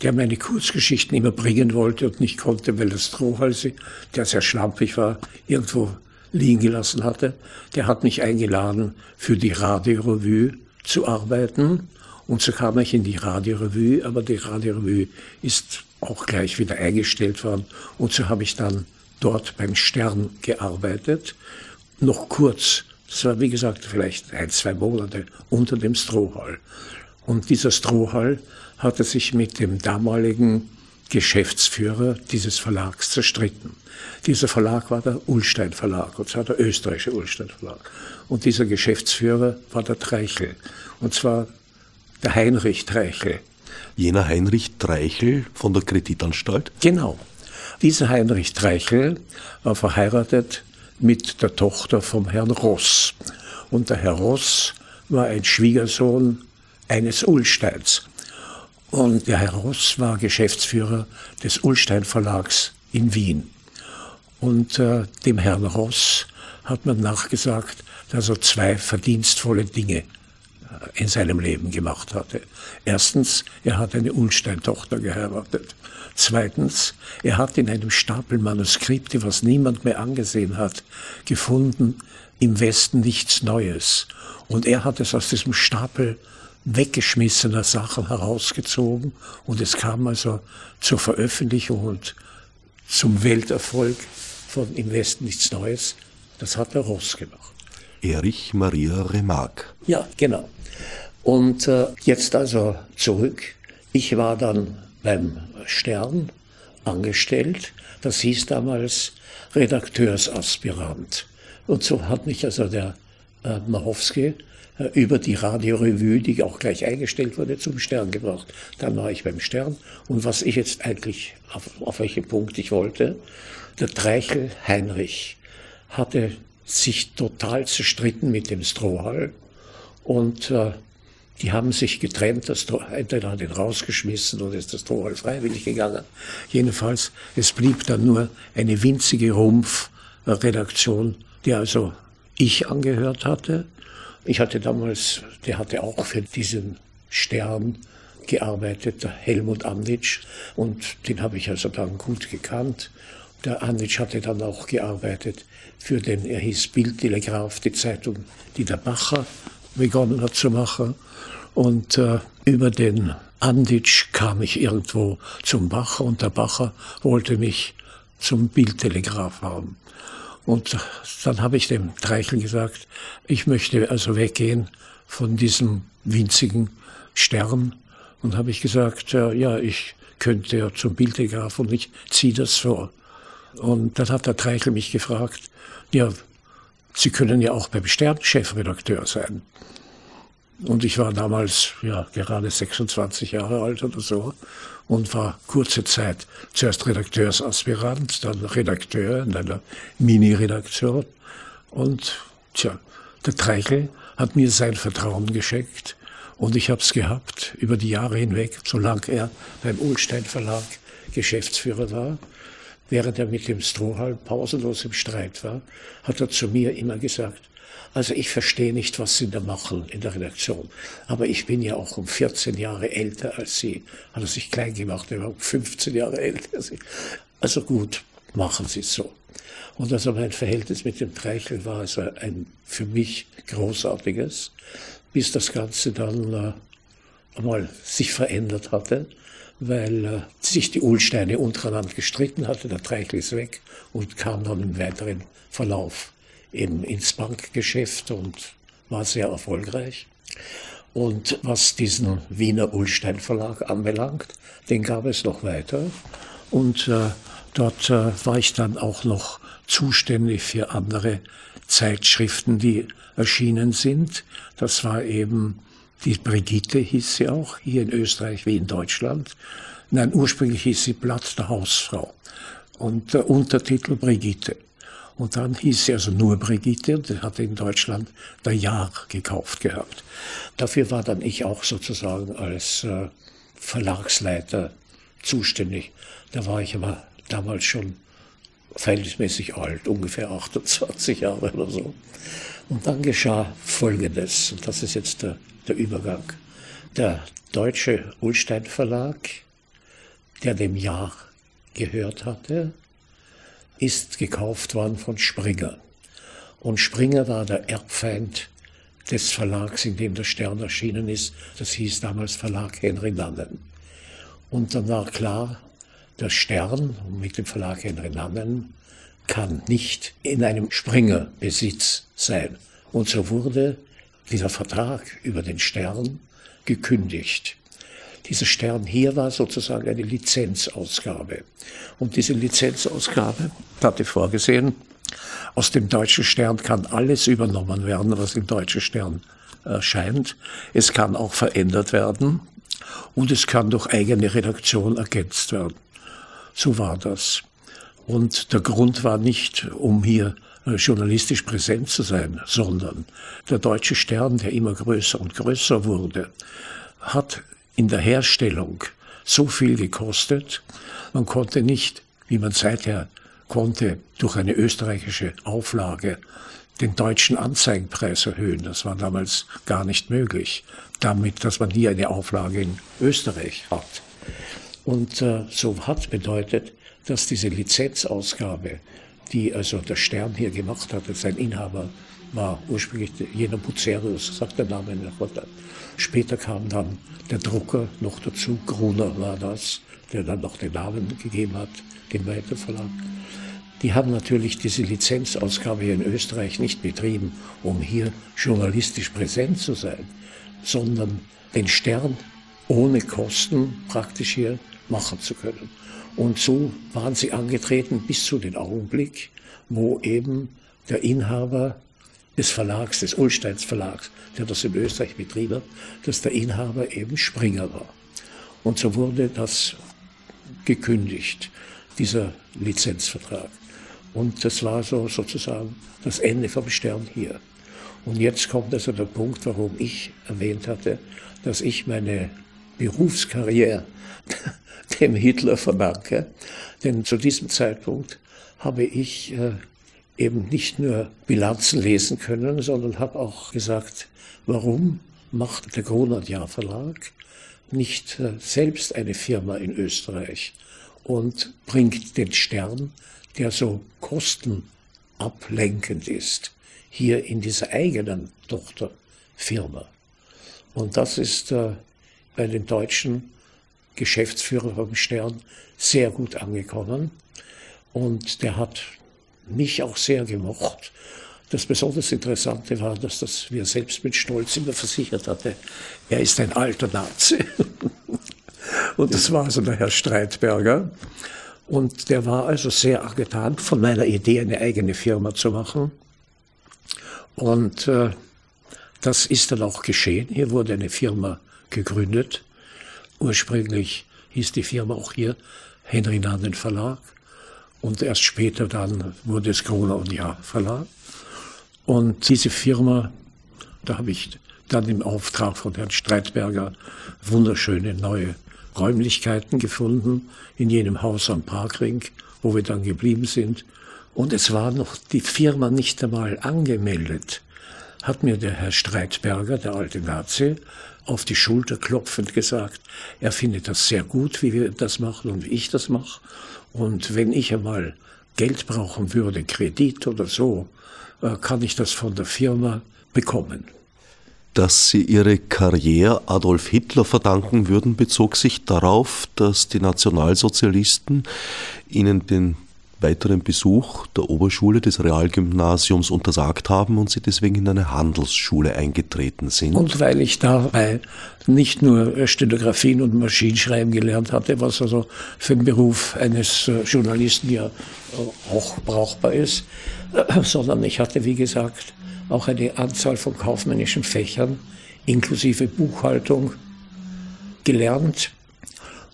der meine Kurzgeschichten immer bringen wollte und nicht konnte, weil das Strohhalse, der sehr schlampig war, irgendwo liegen gelassen hatte, der hat mich eingeladen, für die Radiorevue zu arbeiten. Und so kam ich in die Radiorevue, aber die Radiorevue ist auch gleich wieder eingestellt worden. Und so habe ich dann dort beim Stern gearbeitet, noch kurz, das war wie gesagt vielleicht ein, zwei Monate unter dem Strohhall. Und dieser Strohhall hatte sich mit dem damaligen Geschäftsführer dieses Verlags zerstritten. Dieser Verlag war der Ulstein Verlag, und zwar der österreichische Ulstein Verlag. Und dieser Geschäftsführer war der Treichel, und zwar der Heinrich Treichel. Jener Heinrich Treichel von der Kreditanstalt? Genau. Dieser Heinrich Treichel war verheiratet mit der Tochter vom Herrn Ross. Und der Herr Ross war ein Schwiegersohn eines Ulsteins. Und der Herr Ross war Geschäftsführer des Ulstein Verlags in Wien. Und äh, dem Herrn Ross hat man nachgesagt, dass er zwei verdienstvolle Dinge äh, in seinem Leben gemacht hatte. Erstens, er hat eine Ulstein-Tochter geheiratet. Zweitens, er hat in einem Stapel Manuskripte, was niemand mehr angesehen hat, gefunden, im Westen nichts Neues. Und er hat es aus diesem Stapel weggeschmissener Sachen herausgezogen und es kam also zur Veröffentlichung und zum Welterfolg von Im Westen nichts Neues. Das hat er Ross gemacht. Erich Maria Remarque. Ja, genau. Und äh, jetzt also zurück. Ich war dann beim Stern angestellt. Das hieß damals Redakteursaspirant. Und so hat mich also der äh, Machowski äh, über die Radiorevue, die auch gleich eingestellt wurde, zum Stern gebracht. Dann war ich beim Stern. Und was ich jetzt eigentlich, auf, auf welchen Punkt ich wollte, der Treichel Heinrich hatte sich total zerstritten mit dem Strohhall und äh, die haben sich getrennt, das entweder hat ihn rausgeschmissen oder ist das Strohhall freiwillig gegangen. Jedenfalls, es blieb dann nur eine winzige Rumpfredaktion, die also ich angehört hatte. Ich hatte damals, der hatte auch für diesen Stern gearbeitet, der Helmut Anditsch, und den habe ich also dann gut gekannt. Der Anditsch hatte dann auch gearbeitet für den, er hieß Bildtelegraph, die Zeitung, die der Bacher begonnen hat zu machen. Und äh, über den Anditsch kam ich irgendwo zum Bacher und der Bacher wollte mich zum Bildtelegraph haben. Und dann habe ich dem Treichel gesagt, ich möchte also weggehen von diesem winzigen Stern. Und habe ich gesagt, äh, ja, ich könnte ja zum Bildtelegraph und ich ziehe das vor. Und dann hat der Treichel mich gefragt, ja, Sie können ja auch beim Stern Chefredakteur sein. Und ich war damals ja gerade 26 Jahre alt oder so und war kurze Zeit zuerst Redakteursaspirant, dann Redakteur in einer Mini-Redaktion. Und tja, Der Treichel hat mir sein Vertrauen geschenkt und ich habe es gehabt über die Jahre hinweg, solange er beim Ulstein Verlag Geschäftsführer war. Während er mit dem Strohhalm pausenlos im Streit war, hat er zu mir immer gesagt, also ich verstehe nicht, was Sie da machen in der Redaktion. Aber ich bin ja auch um 14 Jahre älter als Sie. Hat er sich klein gemacht, er war um 15 Jahre älter als ich. Also gut, machen Sie es so. Und also mein Verhältnis mit dem Treichel war also ein für mich großartiges, bis das Ganze dann äh, einmal sich verändert hatte, weil äh, sich die Ulsteine untereinander gestritten hatte, der Treichel ist weg und kam dann im weiteren Verlauf eben ins Bankgeschäft und war sehr erfolgreich. Und was diesen Wiener Ulstein Verlag anbelangt, den gab es noch weiter. Und äh, dort äh, war ich dann auch noch zuständig für andere Zeitschriften, die erschienen sind. Das war eben die Brigitte hieß sie auch, hier in Österreich wie in Deutschland. Nein, ursprünglich hieß sie Blatt der Hausfrau und der Untertitel Brigitte. Und dann hieß sie also nur Brigitte und hatte in Deutschland der Jahr gekauft gehabt. Dafür war dann ich auch sozusagen als äh, Verlagsleiter zuständig. Da war ich aber damals schon verhältnismäßig alt, ungefähr 28 Jahre oder so. Und dann geschah Folgendes, und das ist jetzt der, der Übergang. Der deutsche Ulstein Verlag, der dem Jahr gehört hatte, ist gekauft worden von Springer. Und Springer war der Erbfeind des Verlags, in dem der Stern erschienen ist. Das hieß damals Verlag Henry Nannen. Und dann war klar, der Stern mit dem Verlag Henry Nannen kann nicht in einem Springer-Besitz sein. Und so wurde dieser Vertrag über den Stern gekündigt. Dieser Stern hier war sozusagen eine Lizenzausgabe. Und diese Lizenzausgabe hatte vorgesehen, aus dem deutschen Stern kann alles übernommen werden, was im deutschen Stern erscheint. Es kann auch verändert werden und es kann durch eigene Redaktion ergänzt werden. So war das. Und der Grund war nicht, um hier äh, journalistisch präsent zu sein, sondern der deutsche Stern, der immer größer und größer wurde, hat in der Herstellung so viel gekostet, man konnte nicht, wie man seither konnte, durch eine österreichische Auflage den deutschen Anzeigenpreis erhöhen. Das war damals gar nicht möglich, damit, dass man hier eine Auflage in Österreich hat. Und äh, so hat bedeutet, dass diese Lizenzausgabe, die also der Stern hier gemacht hatte, sein Inhaber war ursprünglich jener Bucerius, sagt der Name nicht. Später kam dann der Drucker noch dazu, Gruner war das, der dann noch den Namen gegeben hat, den Weiterverlag. Die haben natürlich diese Lizenzausgabe hier in Österreich nicht betrieben, um hier journalistisch präsent zu sein, sondern den Stern ohne Kosten praktisch hier machen zu können. Und so waren sie angetreten bis zu dem Augenblick, wo eben der Inhaber des Verlags, des Ulsteins Verlags, der das in Österreich betrieben hat, dass der Inhaber eben Springer war. Und so wurde das gekündigt, dieser Lizenzvertrag. Und das war so sozusagen das Ende vom Stern hier. Und jetzt kommt also der Punkt, warum ich erwähnt hatte, dass ich meine Berufskarriere <laughs> dem Hitler verdanke. Denn zu diesem Zeitpunkt habe ich äh, eben nicht nur Bilanzen lesen können, sondern habe auch gesagt, warum macht der Gronert Verlag nicht äh, selbst eine Firma in Österreich und bringt den Stern, der so kostenablenkend ist, hier in dieser eigenen Tochterfirma. Und das ist äh, bei den Deutschen Geschäftsführer vom Stern sehr gut angekommen. Und der hat mich auch sehr gemocht. Das besonders Interessante war, dass das wir selbst mit Stolz immer versichert hatte. Er ist ein alter Nazi. <laughs> Und das war also der Herr Streitberger. Und der war also sehr angetan von meiner Idee, eine eigene Firma zu machen. Und äh, das ist dann auch geschehen. Hier wurde eine Firma gegründet. Ursprünglich hieß die Firma auch hier Henry Nannen Verlag. Und erst später dann wurde es Gruner und Jahr Verlag. Und diese Firma, da habe ich dann im Auftrag von Herrn Streitberger wunderschöne neue Räumlichkeiten gefunden in jenem Haus am Parkring, wo wir dann geblieben sind. Und es war noch die Firma nicht einmal angemeldet, hat mir der Herr Streitberger, der alte Nazi, auf die Schulter klopfend gesagt, er findet das sehr gut, wie wir das machen und wie ich das mache. Und wenn ich einmal Geld brauchen würde, Kredit oder so, äh, kann ich das von der Firma bekommen. Dass Sie Ihre Karriere Adolf Hitler verdanken würden, bezog sich darauf, dass die Nationalsozialisten Ihnen den weiteren Besuch der Oberschule des Realgymnasiums untersagt haben und sie deswegen in eine Handelsschule eingetreten sind. Und weil ich dabei nicht nur Stenografien und Maschinenschreiben gelernt hatte, was also für den Beruf eines äh, Journalisten ja auch brauchbar ist, sondern ich hatte, wie gesagt, auch eine Anzahl von kaufmännischen Fächern inklusive Buchhaltung gelernt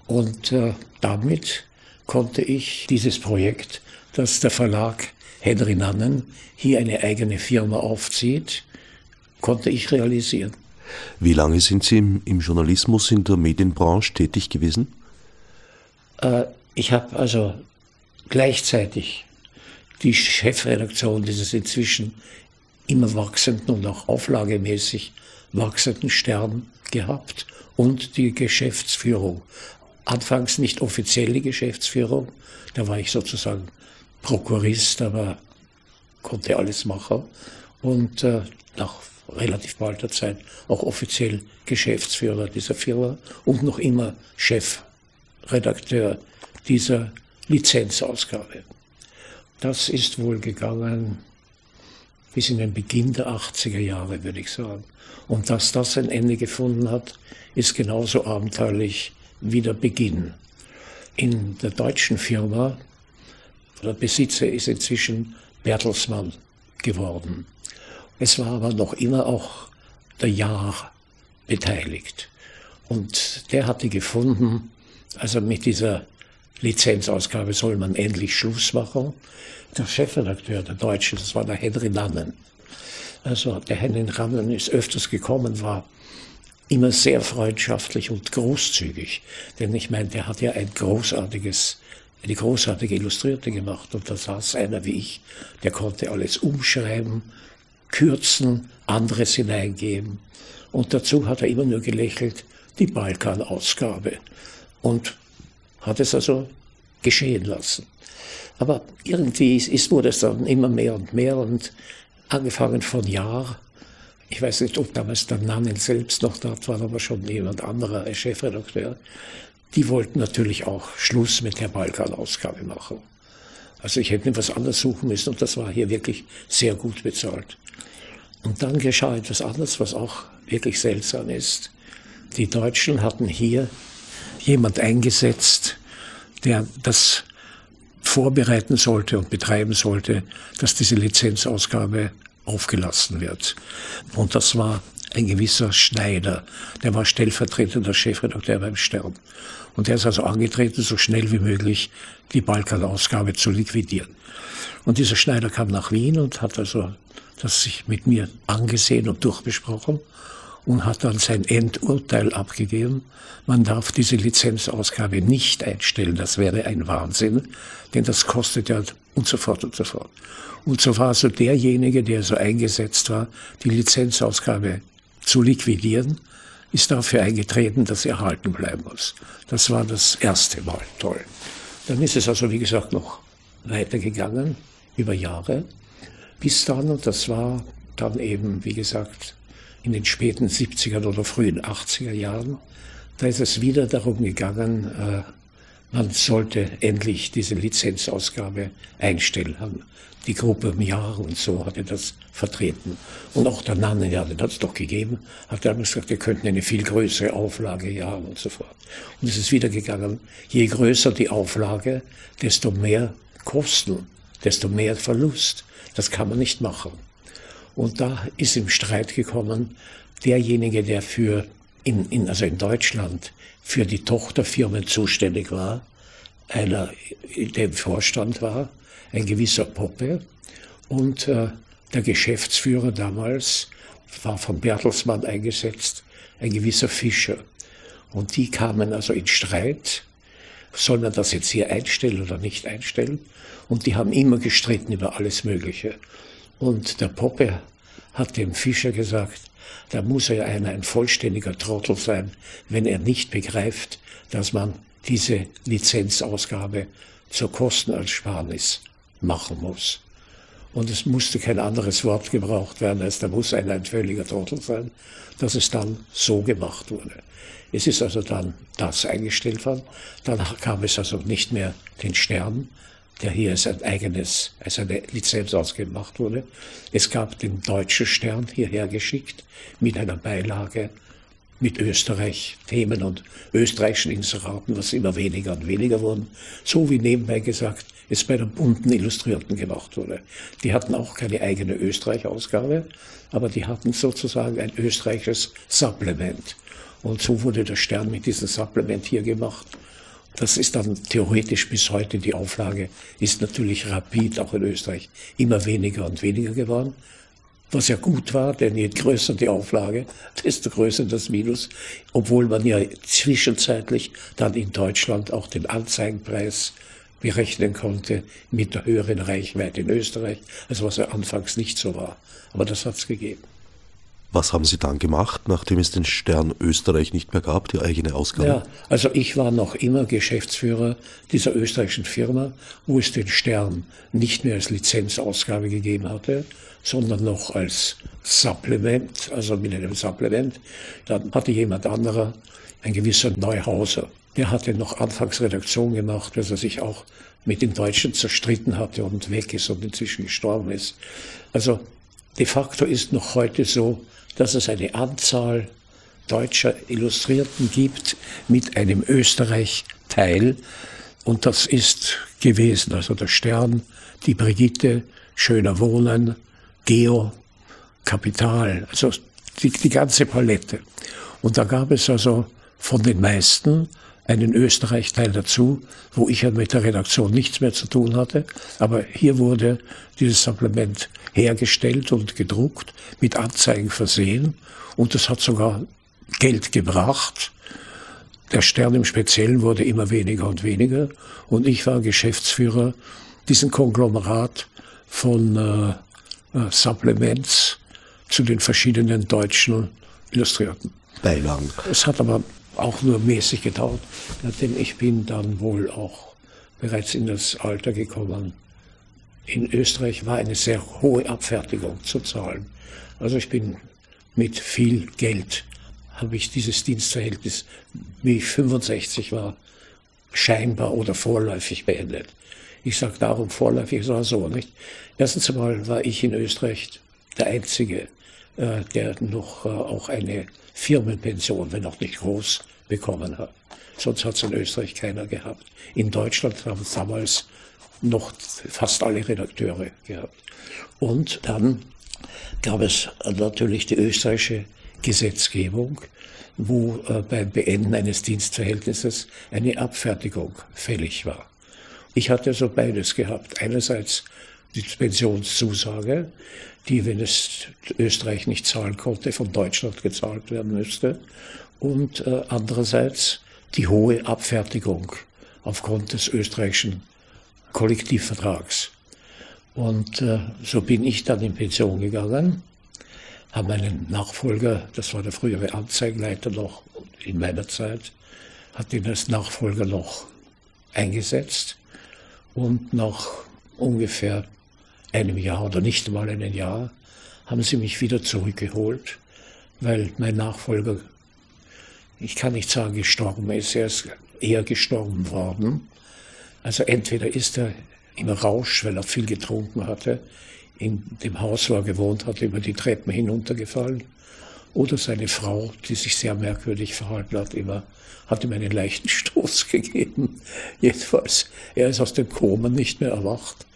und äh, damit konnte ich dieses Projekt, dass der Verlag Henry Nannen hier eine eigene Firma aufzieht, konnte ich realisieren. Wie lange sind Sie im, im Journalismus in der Medienbranche tätig gewesen? Äh, ich habe also gleichzeitig die Chefredaktion dieses inzwischen immer wachsenden und auch auflagemäßig wachsenden Stern gehabt und die Geschäftsführung. Anfangs nicht offizielle Geschäftsführung, da war ich sozusagen Prokurist, aber konnte alles machen. Und äh, nach relativ bald der Zeit auch offiziell Geschäftsführer dieser Firma und noch immer Chefredakteur dieser Lizenzausgabe. Das ist wohl gegangen bis in den Beginn der 80er Jahre, würde ich sagen. Und dass das ein Ende gefunden hat, ist genauso abenteuerlich wie der Beginn. In der deutschen Firma, der Besitzer ist inzwischen Bertelsmann geworden. Es war aber noch immer auch der Jahr beteiligt. Und der hatte gefunden, also mit dieser Lizenzausgabe soll man endlich Schluss machen. Der Chefredakteur der Deutschen, das war der Henry Nannen. Also der Henry Nannen ist öfters gekommen, war immer sehr freundschaftlich und großzügig. Denn ich meine, der hat ja ein großartiges, eine großartige Illustrierte gemacht. Und da saß einer wie ich, der konnte alles umschreiben, kürzen, anderes hineingeben. Und dazu hat er immer nur gelächelt, die Balkan-Ausgabe. Und hat es also geschehen lassen. Aber irgendwie ist, wurde es dann immer mehr und mehr und angefangen von Jahr, ich weiß nicht, ob damals der Nannen selbst noch dort war, aber schon jemand anderer als Chefredakteur, die wollten natürlich auch Schluss mit der Balkan-Ausgabe machen. Also ich hätte mir was anderes suchen müssen und das war hier wirklich sehr gut bezahlt. Und dann geschah etwas anderes, was auch wirklich seltsam ist. Die Deutschen hatten hier jemand eingesetzt, der das vorbereiten sollte und betreiben sollte, dass diese Lizenzausgabe aufgelassen wird. Und das war ein gewisser Schneider, der war stellvertretender Chefredakteur beim Stern. Und der ist also angetreten, so schnell wie möglich die Balkan-Ausgabe zu liquidieren. Und dieser Schneider kam nach Wien und hat also das sich mit mir angesehen und durchbesprochen und hat dann sein Endurteil abgegeben. Man darf diese Lizenzausgabe nicht einstellen. Das wäre ein Wahnsinn, denn das kostet ja und so fort und so fort. Und so war so derjenige, der so eingesetzt war, die Lizenzausgabe zu liquidieren, ist dafür eingetreten, dass sie erhalten bleiben muss. Das war das erste Mal toll. Dann ist es also, wie gesagt, noch weitergegangen über Jahre, bis dann, und das war dann eben, wie gesagt, in den späten 70er oder frühen 80er Jahren, da ist es wieder darum gegangen, äh, man sollte endlich diese Lizenzausgabe einstellen. Die Gruppe Miar und so hatte das vertreten. Und auch der Nanne, ja, den hat es doch gegeben, hat damals gesagt, wir könnten eine viel größere Auflage haben und so fort. Und es ist wieder gegangen, je größer die Auflage, desto mehr Kosten, desto mehr Verlust. Das kann man nicht machen. Und da ist im Streit gekommen, derjenige, der für in, in, also in Deutschland für die Tochterfirmen zuständig war, einer, der im Vorstand war, ein gewisser Poppe. Und äh, der Geschäftsführer damals war von Bertelsmann eingesetzt, ein gewisser Fischer. Und die kamen also in Streit, soll man das jetzt hier einstellen oder nicht einstellen? Und die haben immer gestritten über alles Mögliche. Und der Poppe hat dem Fischer gesagt, da muss er ja einer ein vollständiger Trottel sein, wenn er nicht begreift, dass man diese Lizenzausgabe zur Kostenersparnis machen muss. Und es musste kein anderes Wort gebraucht werden, als da muss einer ein völliger Trottel sein, dass es dann so gemacht wurde. Es ist also dann das eingestellt worden. Dann kam es also nicht mehr den Stern, der hier als ein eigenes, als eine Lizenz ausgemacht wurde. Es gab den deutschen Stern hierher geschickt mit einer Beilage mit Österreich Themen und österreichischen Inseraten, was immer weniger und weniger wurden. So wie nebenbei gesagt es bei der bunten Illustrierten gemacht wurde. Die hatten auch keine eigene Österreich-Ausgabe, aber die hatten sozusagen ein österreichisches Supplement. Und so wurde der Stern mit diesem Supplement hier gemacht. Das ist dann theoretisch bis heute die Auflage, ist natürlich rapid auch in Österreich immer weniger und weniger geworden was ja gut war, denn je größer die Auflage, desto größer das Minus, obwohl man ja zwischenzeitlich dann in Deutschland auch den Anzeigenpreis berechnen konnte mit der höheren Reichweite in Österreich, also was ja anfangs nicht so war. Aber das hat es gegeben. Was haben Sie dann gemacht, nachdem es den Stern Österreich nicht mehr gab, die eigene Ausgabe? Ja, also ich war noch immer Geschäftsführer dieser österreichischen Firma, wo es den Stern nicht mehr als Lizenzausgabe gegeben hatte, sondern noch als Supplement, also mit einem Supplement. Dann hatte jemand anderer, ein gewisser Neuhauser, der hatte noch Anfangsredaktion gemacht, dass er sich auch mit den Deutschen zerstritten hatte und weg ist und inzwischen gestorben ist. Also de facto ist noch heute so, dass es eine Anzahl deutscher Illustrierten gibt mit einem Österreich-Teil. Und das ist gewesen, also der Stern, die Brigitte, Schöner Wohnen, Geo, Kapital, also die, die ganze Palette. Und da gab es also von den meisten einen Österreich-Teil dazu, wo ich ja mit der Redaktion nichts mehr zu tun hatte. Aber hier wurde dieses Supplement hergestellt und gedruckt, mit Anzeigen versehen und das hat sogar Geld gebracht. Der Stern im Speziellen wurde immer weniger und weniger und ich war Geschäftsführer diesen Konglomerat von äh, äh, Supplements zu den verschiedenen deutschen Illustrierten. Beilagen. Es hat aber auch nur mäßig gedauert, denn ich bin dann wohl auch bereits in das Alter gekommen. In Österreich war eine sehr hohe Abfertigung zu zahlen. Also ich bin mit viel Geld, habe ich dieses Dienstverhältnis, wie ich 65 war, scheinbar oder vorläufig beendet. Ich sage darum vorläufig, war so, nicht? Erstens einmal war ich in Österreich der Einzige, der noch äh, auch eine Firmenpension, wenn auch nicht groß, bekommen hat. Sonst hat es in Österreich keiner gehabt. In Deutschland haben es damals noch fast alle Redakteure gehabt. Und dann gab es natürlich die österreichische Gesetzgebung, wo äh, beim Beenden eines Dienstverhältnisses eine Abfertigung fällig war. Ich hatte so beides gehabt. Einerseits die Pensionszusage, die, wenn es Österreich nicht zahlen konnte, von Deutschland gezahlt werden müsste. Und äh, andererseits die hohe Abfertigung aufgrund des österreichischen Kollektivvertrags. Und äh, so bin ich dann in Pension gegangen, habe meinen Nachfolger, das war der frühere Anzeigenleiter noch in meiner Zeit, hat ihn als Nachfolger noch eingesetzt und nach ungefähr einem Jahr oder nicht einmal einem Jahr haben sie mich wieder zurückgeholt, weil mein Nachfolger, ich kann nicht sagen gestorben ist, er ist eher gestorben worden. Also entweder ist er im Rausch, weil er viel getrunken hatte, in dem Haus, wo er gewohnt hatte, über die Treppen hinuntergefallen. Oder seine Frau, die sich sehr merkwürdig verhalten hat, immer, hat ihm einen leichten <laughs> Stoß gegeben. Jedenfalls, er ist aus dem Koma nicht mehr erwacht.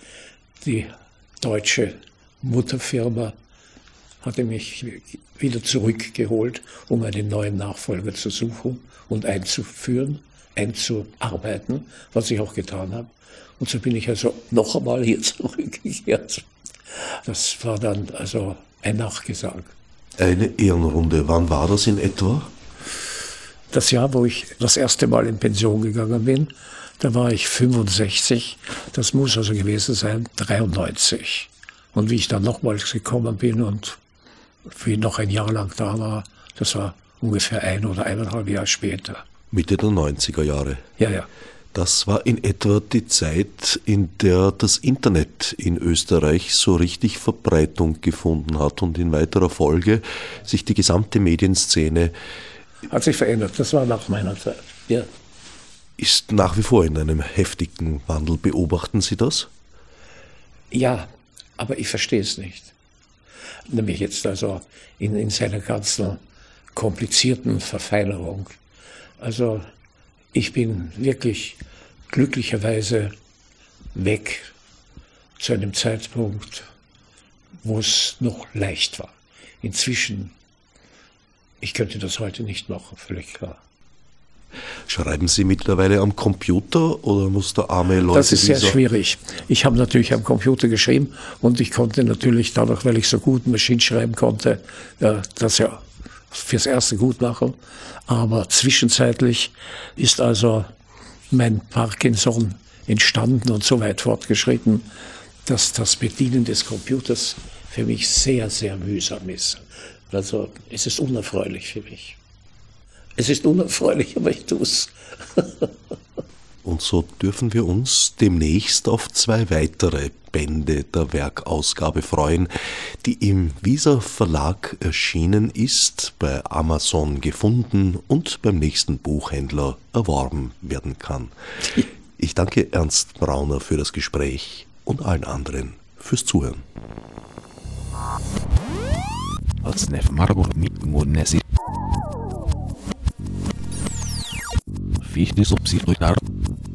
Die deutsche Mutterfirma hatte mich wieder zurückgeholt, um einen neuen Nachfolger zu suchen und einzuführen, einzuarbeiten, was ich auch getan habe. Und so bin ich also noch einmal hier <laughs> zurückgekehrt. Das war dann also ein Nachgesang. Eine Ehrenrunde, wann war das in etwa? Das Jahr, wo ich das erste Mal in Pension gegangen bin, da war ich 65. Das muss also gewesen sein 93. Und wie ich dann nochmals gekommen bin und wie noch ein Jahr lang da war, das war ungefähr ein oder eineinhalb Jahre später. Mitte der 90er Jahre. Ja, ja. Das war in etwa die Zeit, in der das Internet in Österreich so richtig Verbreitung gefunden hat und in weiterer Folge sich die gesamte Medienszene hat sich verändert. Das war nach meiner Zeit. Ja. Ist nach wie vor in einem heftigen Wandel. Beobachten Sie das? Ja, aber ich verstehe es nicht. Nämlich jetzt also in, in seiner ganzen komplizierten Verfeinerung. Also ich bin wirklich glücklicherweise weg zu einem Zeitpunkt, wo es noch leicht war. Inzwischen, ich könnte das heute nicht machen, völlig klar. Schreiben Sie mittlerweile am Computer oder muss der arme Leute? Das ist sehr schwierig. Ich habe natürlich am Computer geschrieben und ich konnte natürlich dadurch, weil ich so gut Maschinen schreiben konnte, das ja fürs Erste gut machen. Aber zwischenzeitlich ist also mein Parkinson entstanden und so weit fortgeschritten, dass das Bedienen des Computers für mich sehr, sehr mühsam ist. Also es ist unerfreulich für mich. Es ist unerfreulich, aber ich tue es. <laughs> Und so dürfen wir uns demnächst auf zwei weitere Bände der Werkausgabe freuen, die im Wieser Verlag erschienen ist, bei Amazon gefunden und beim nächsten Buchhändler erworben werden kann. Ich danke Ernst Brauner für das Gespräch und allen anderen fürs Zuhören wie ich die Subsidiarten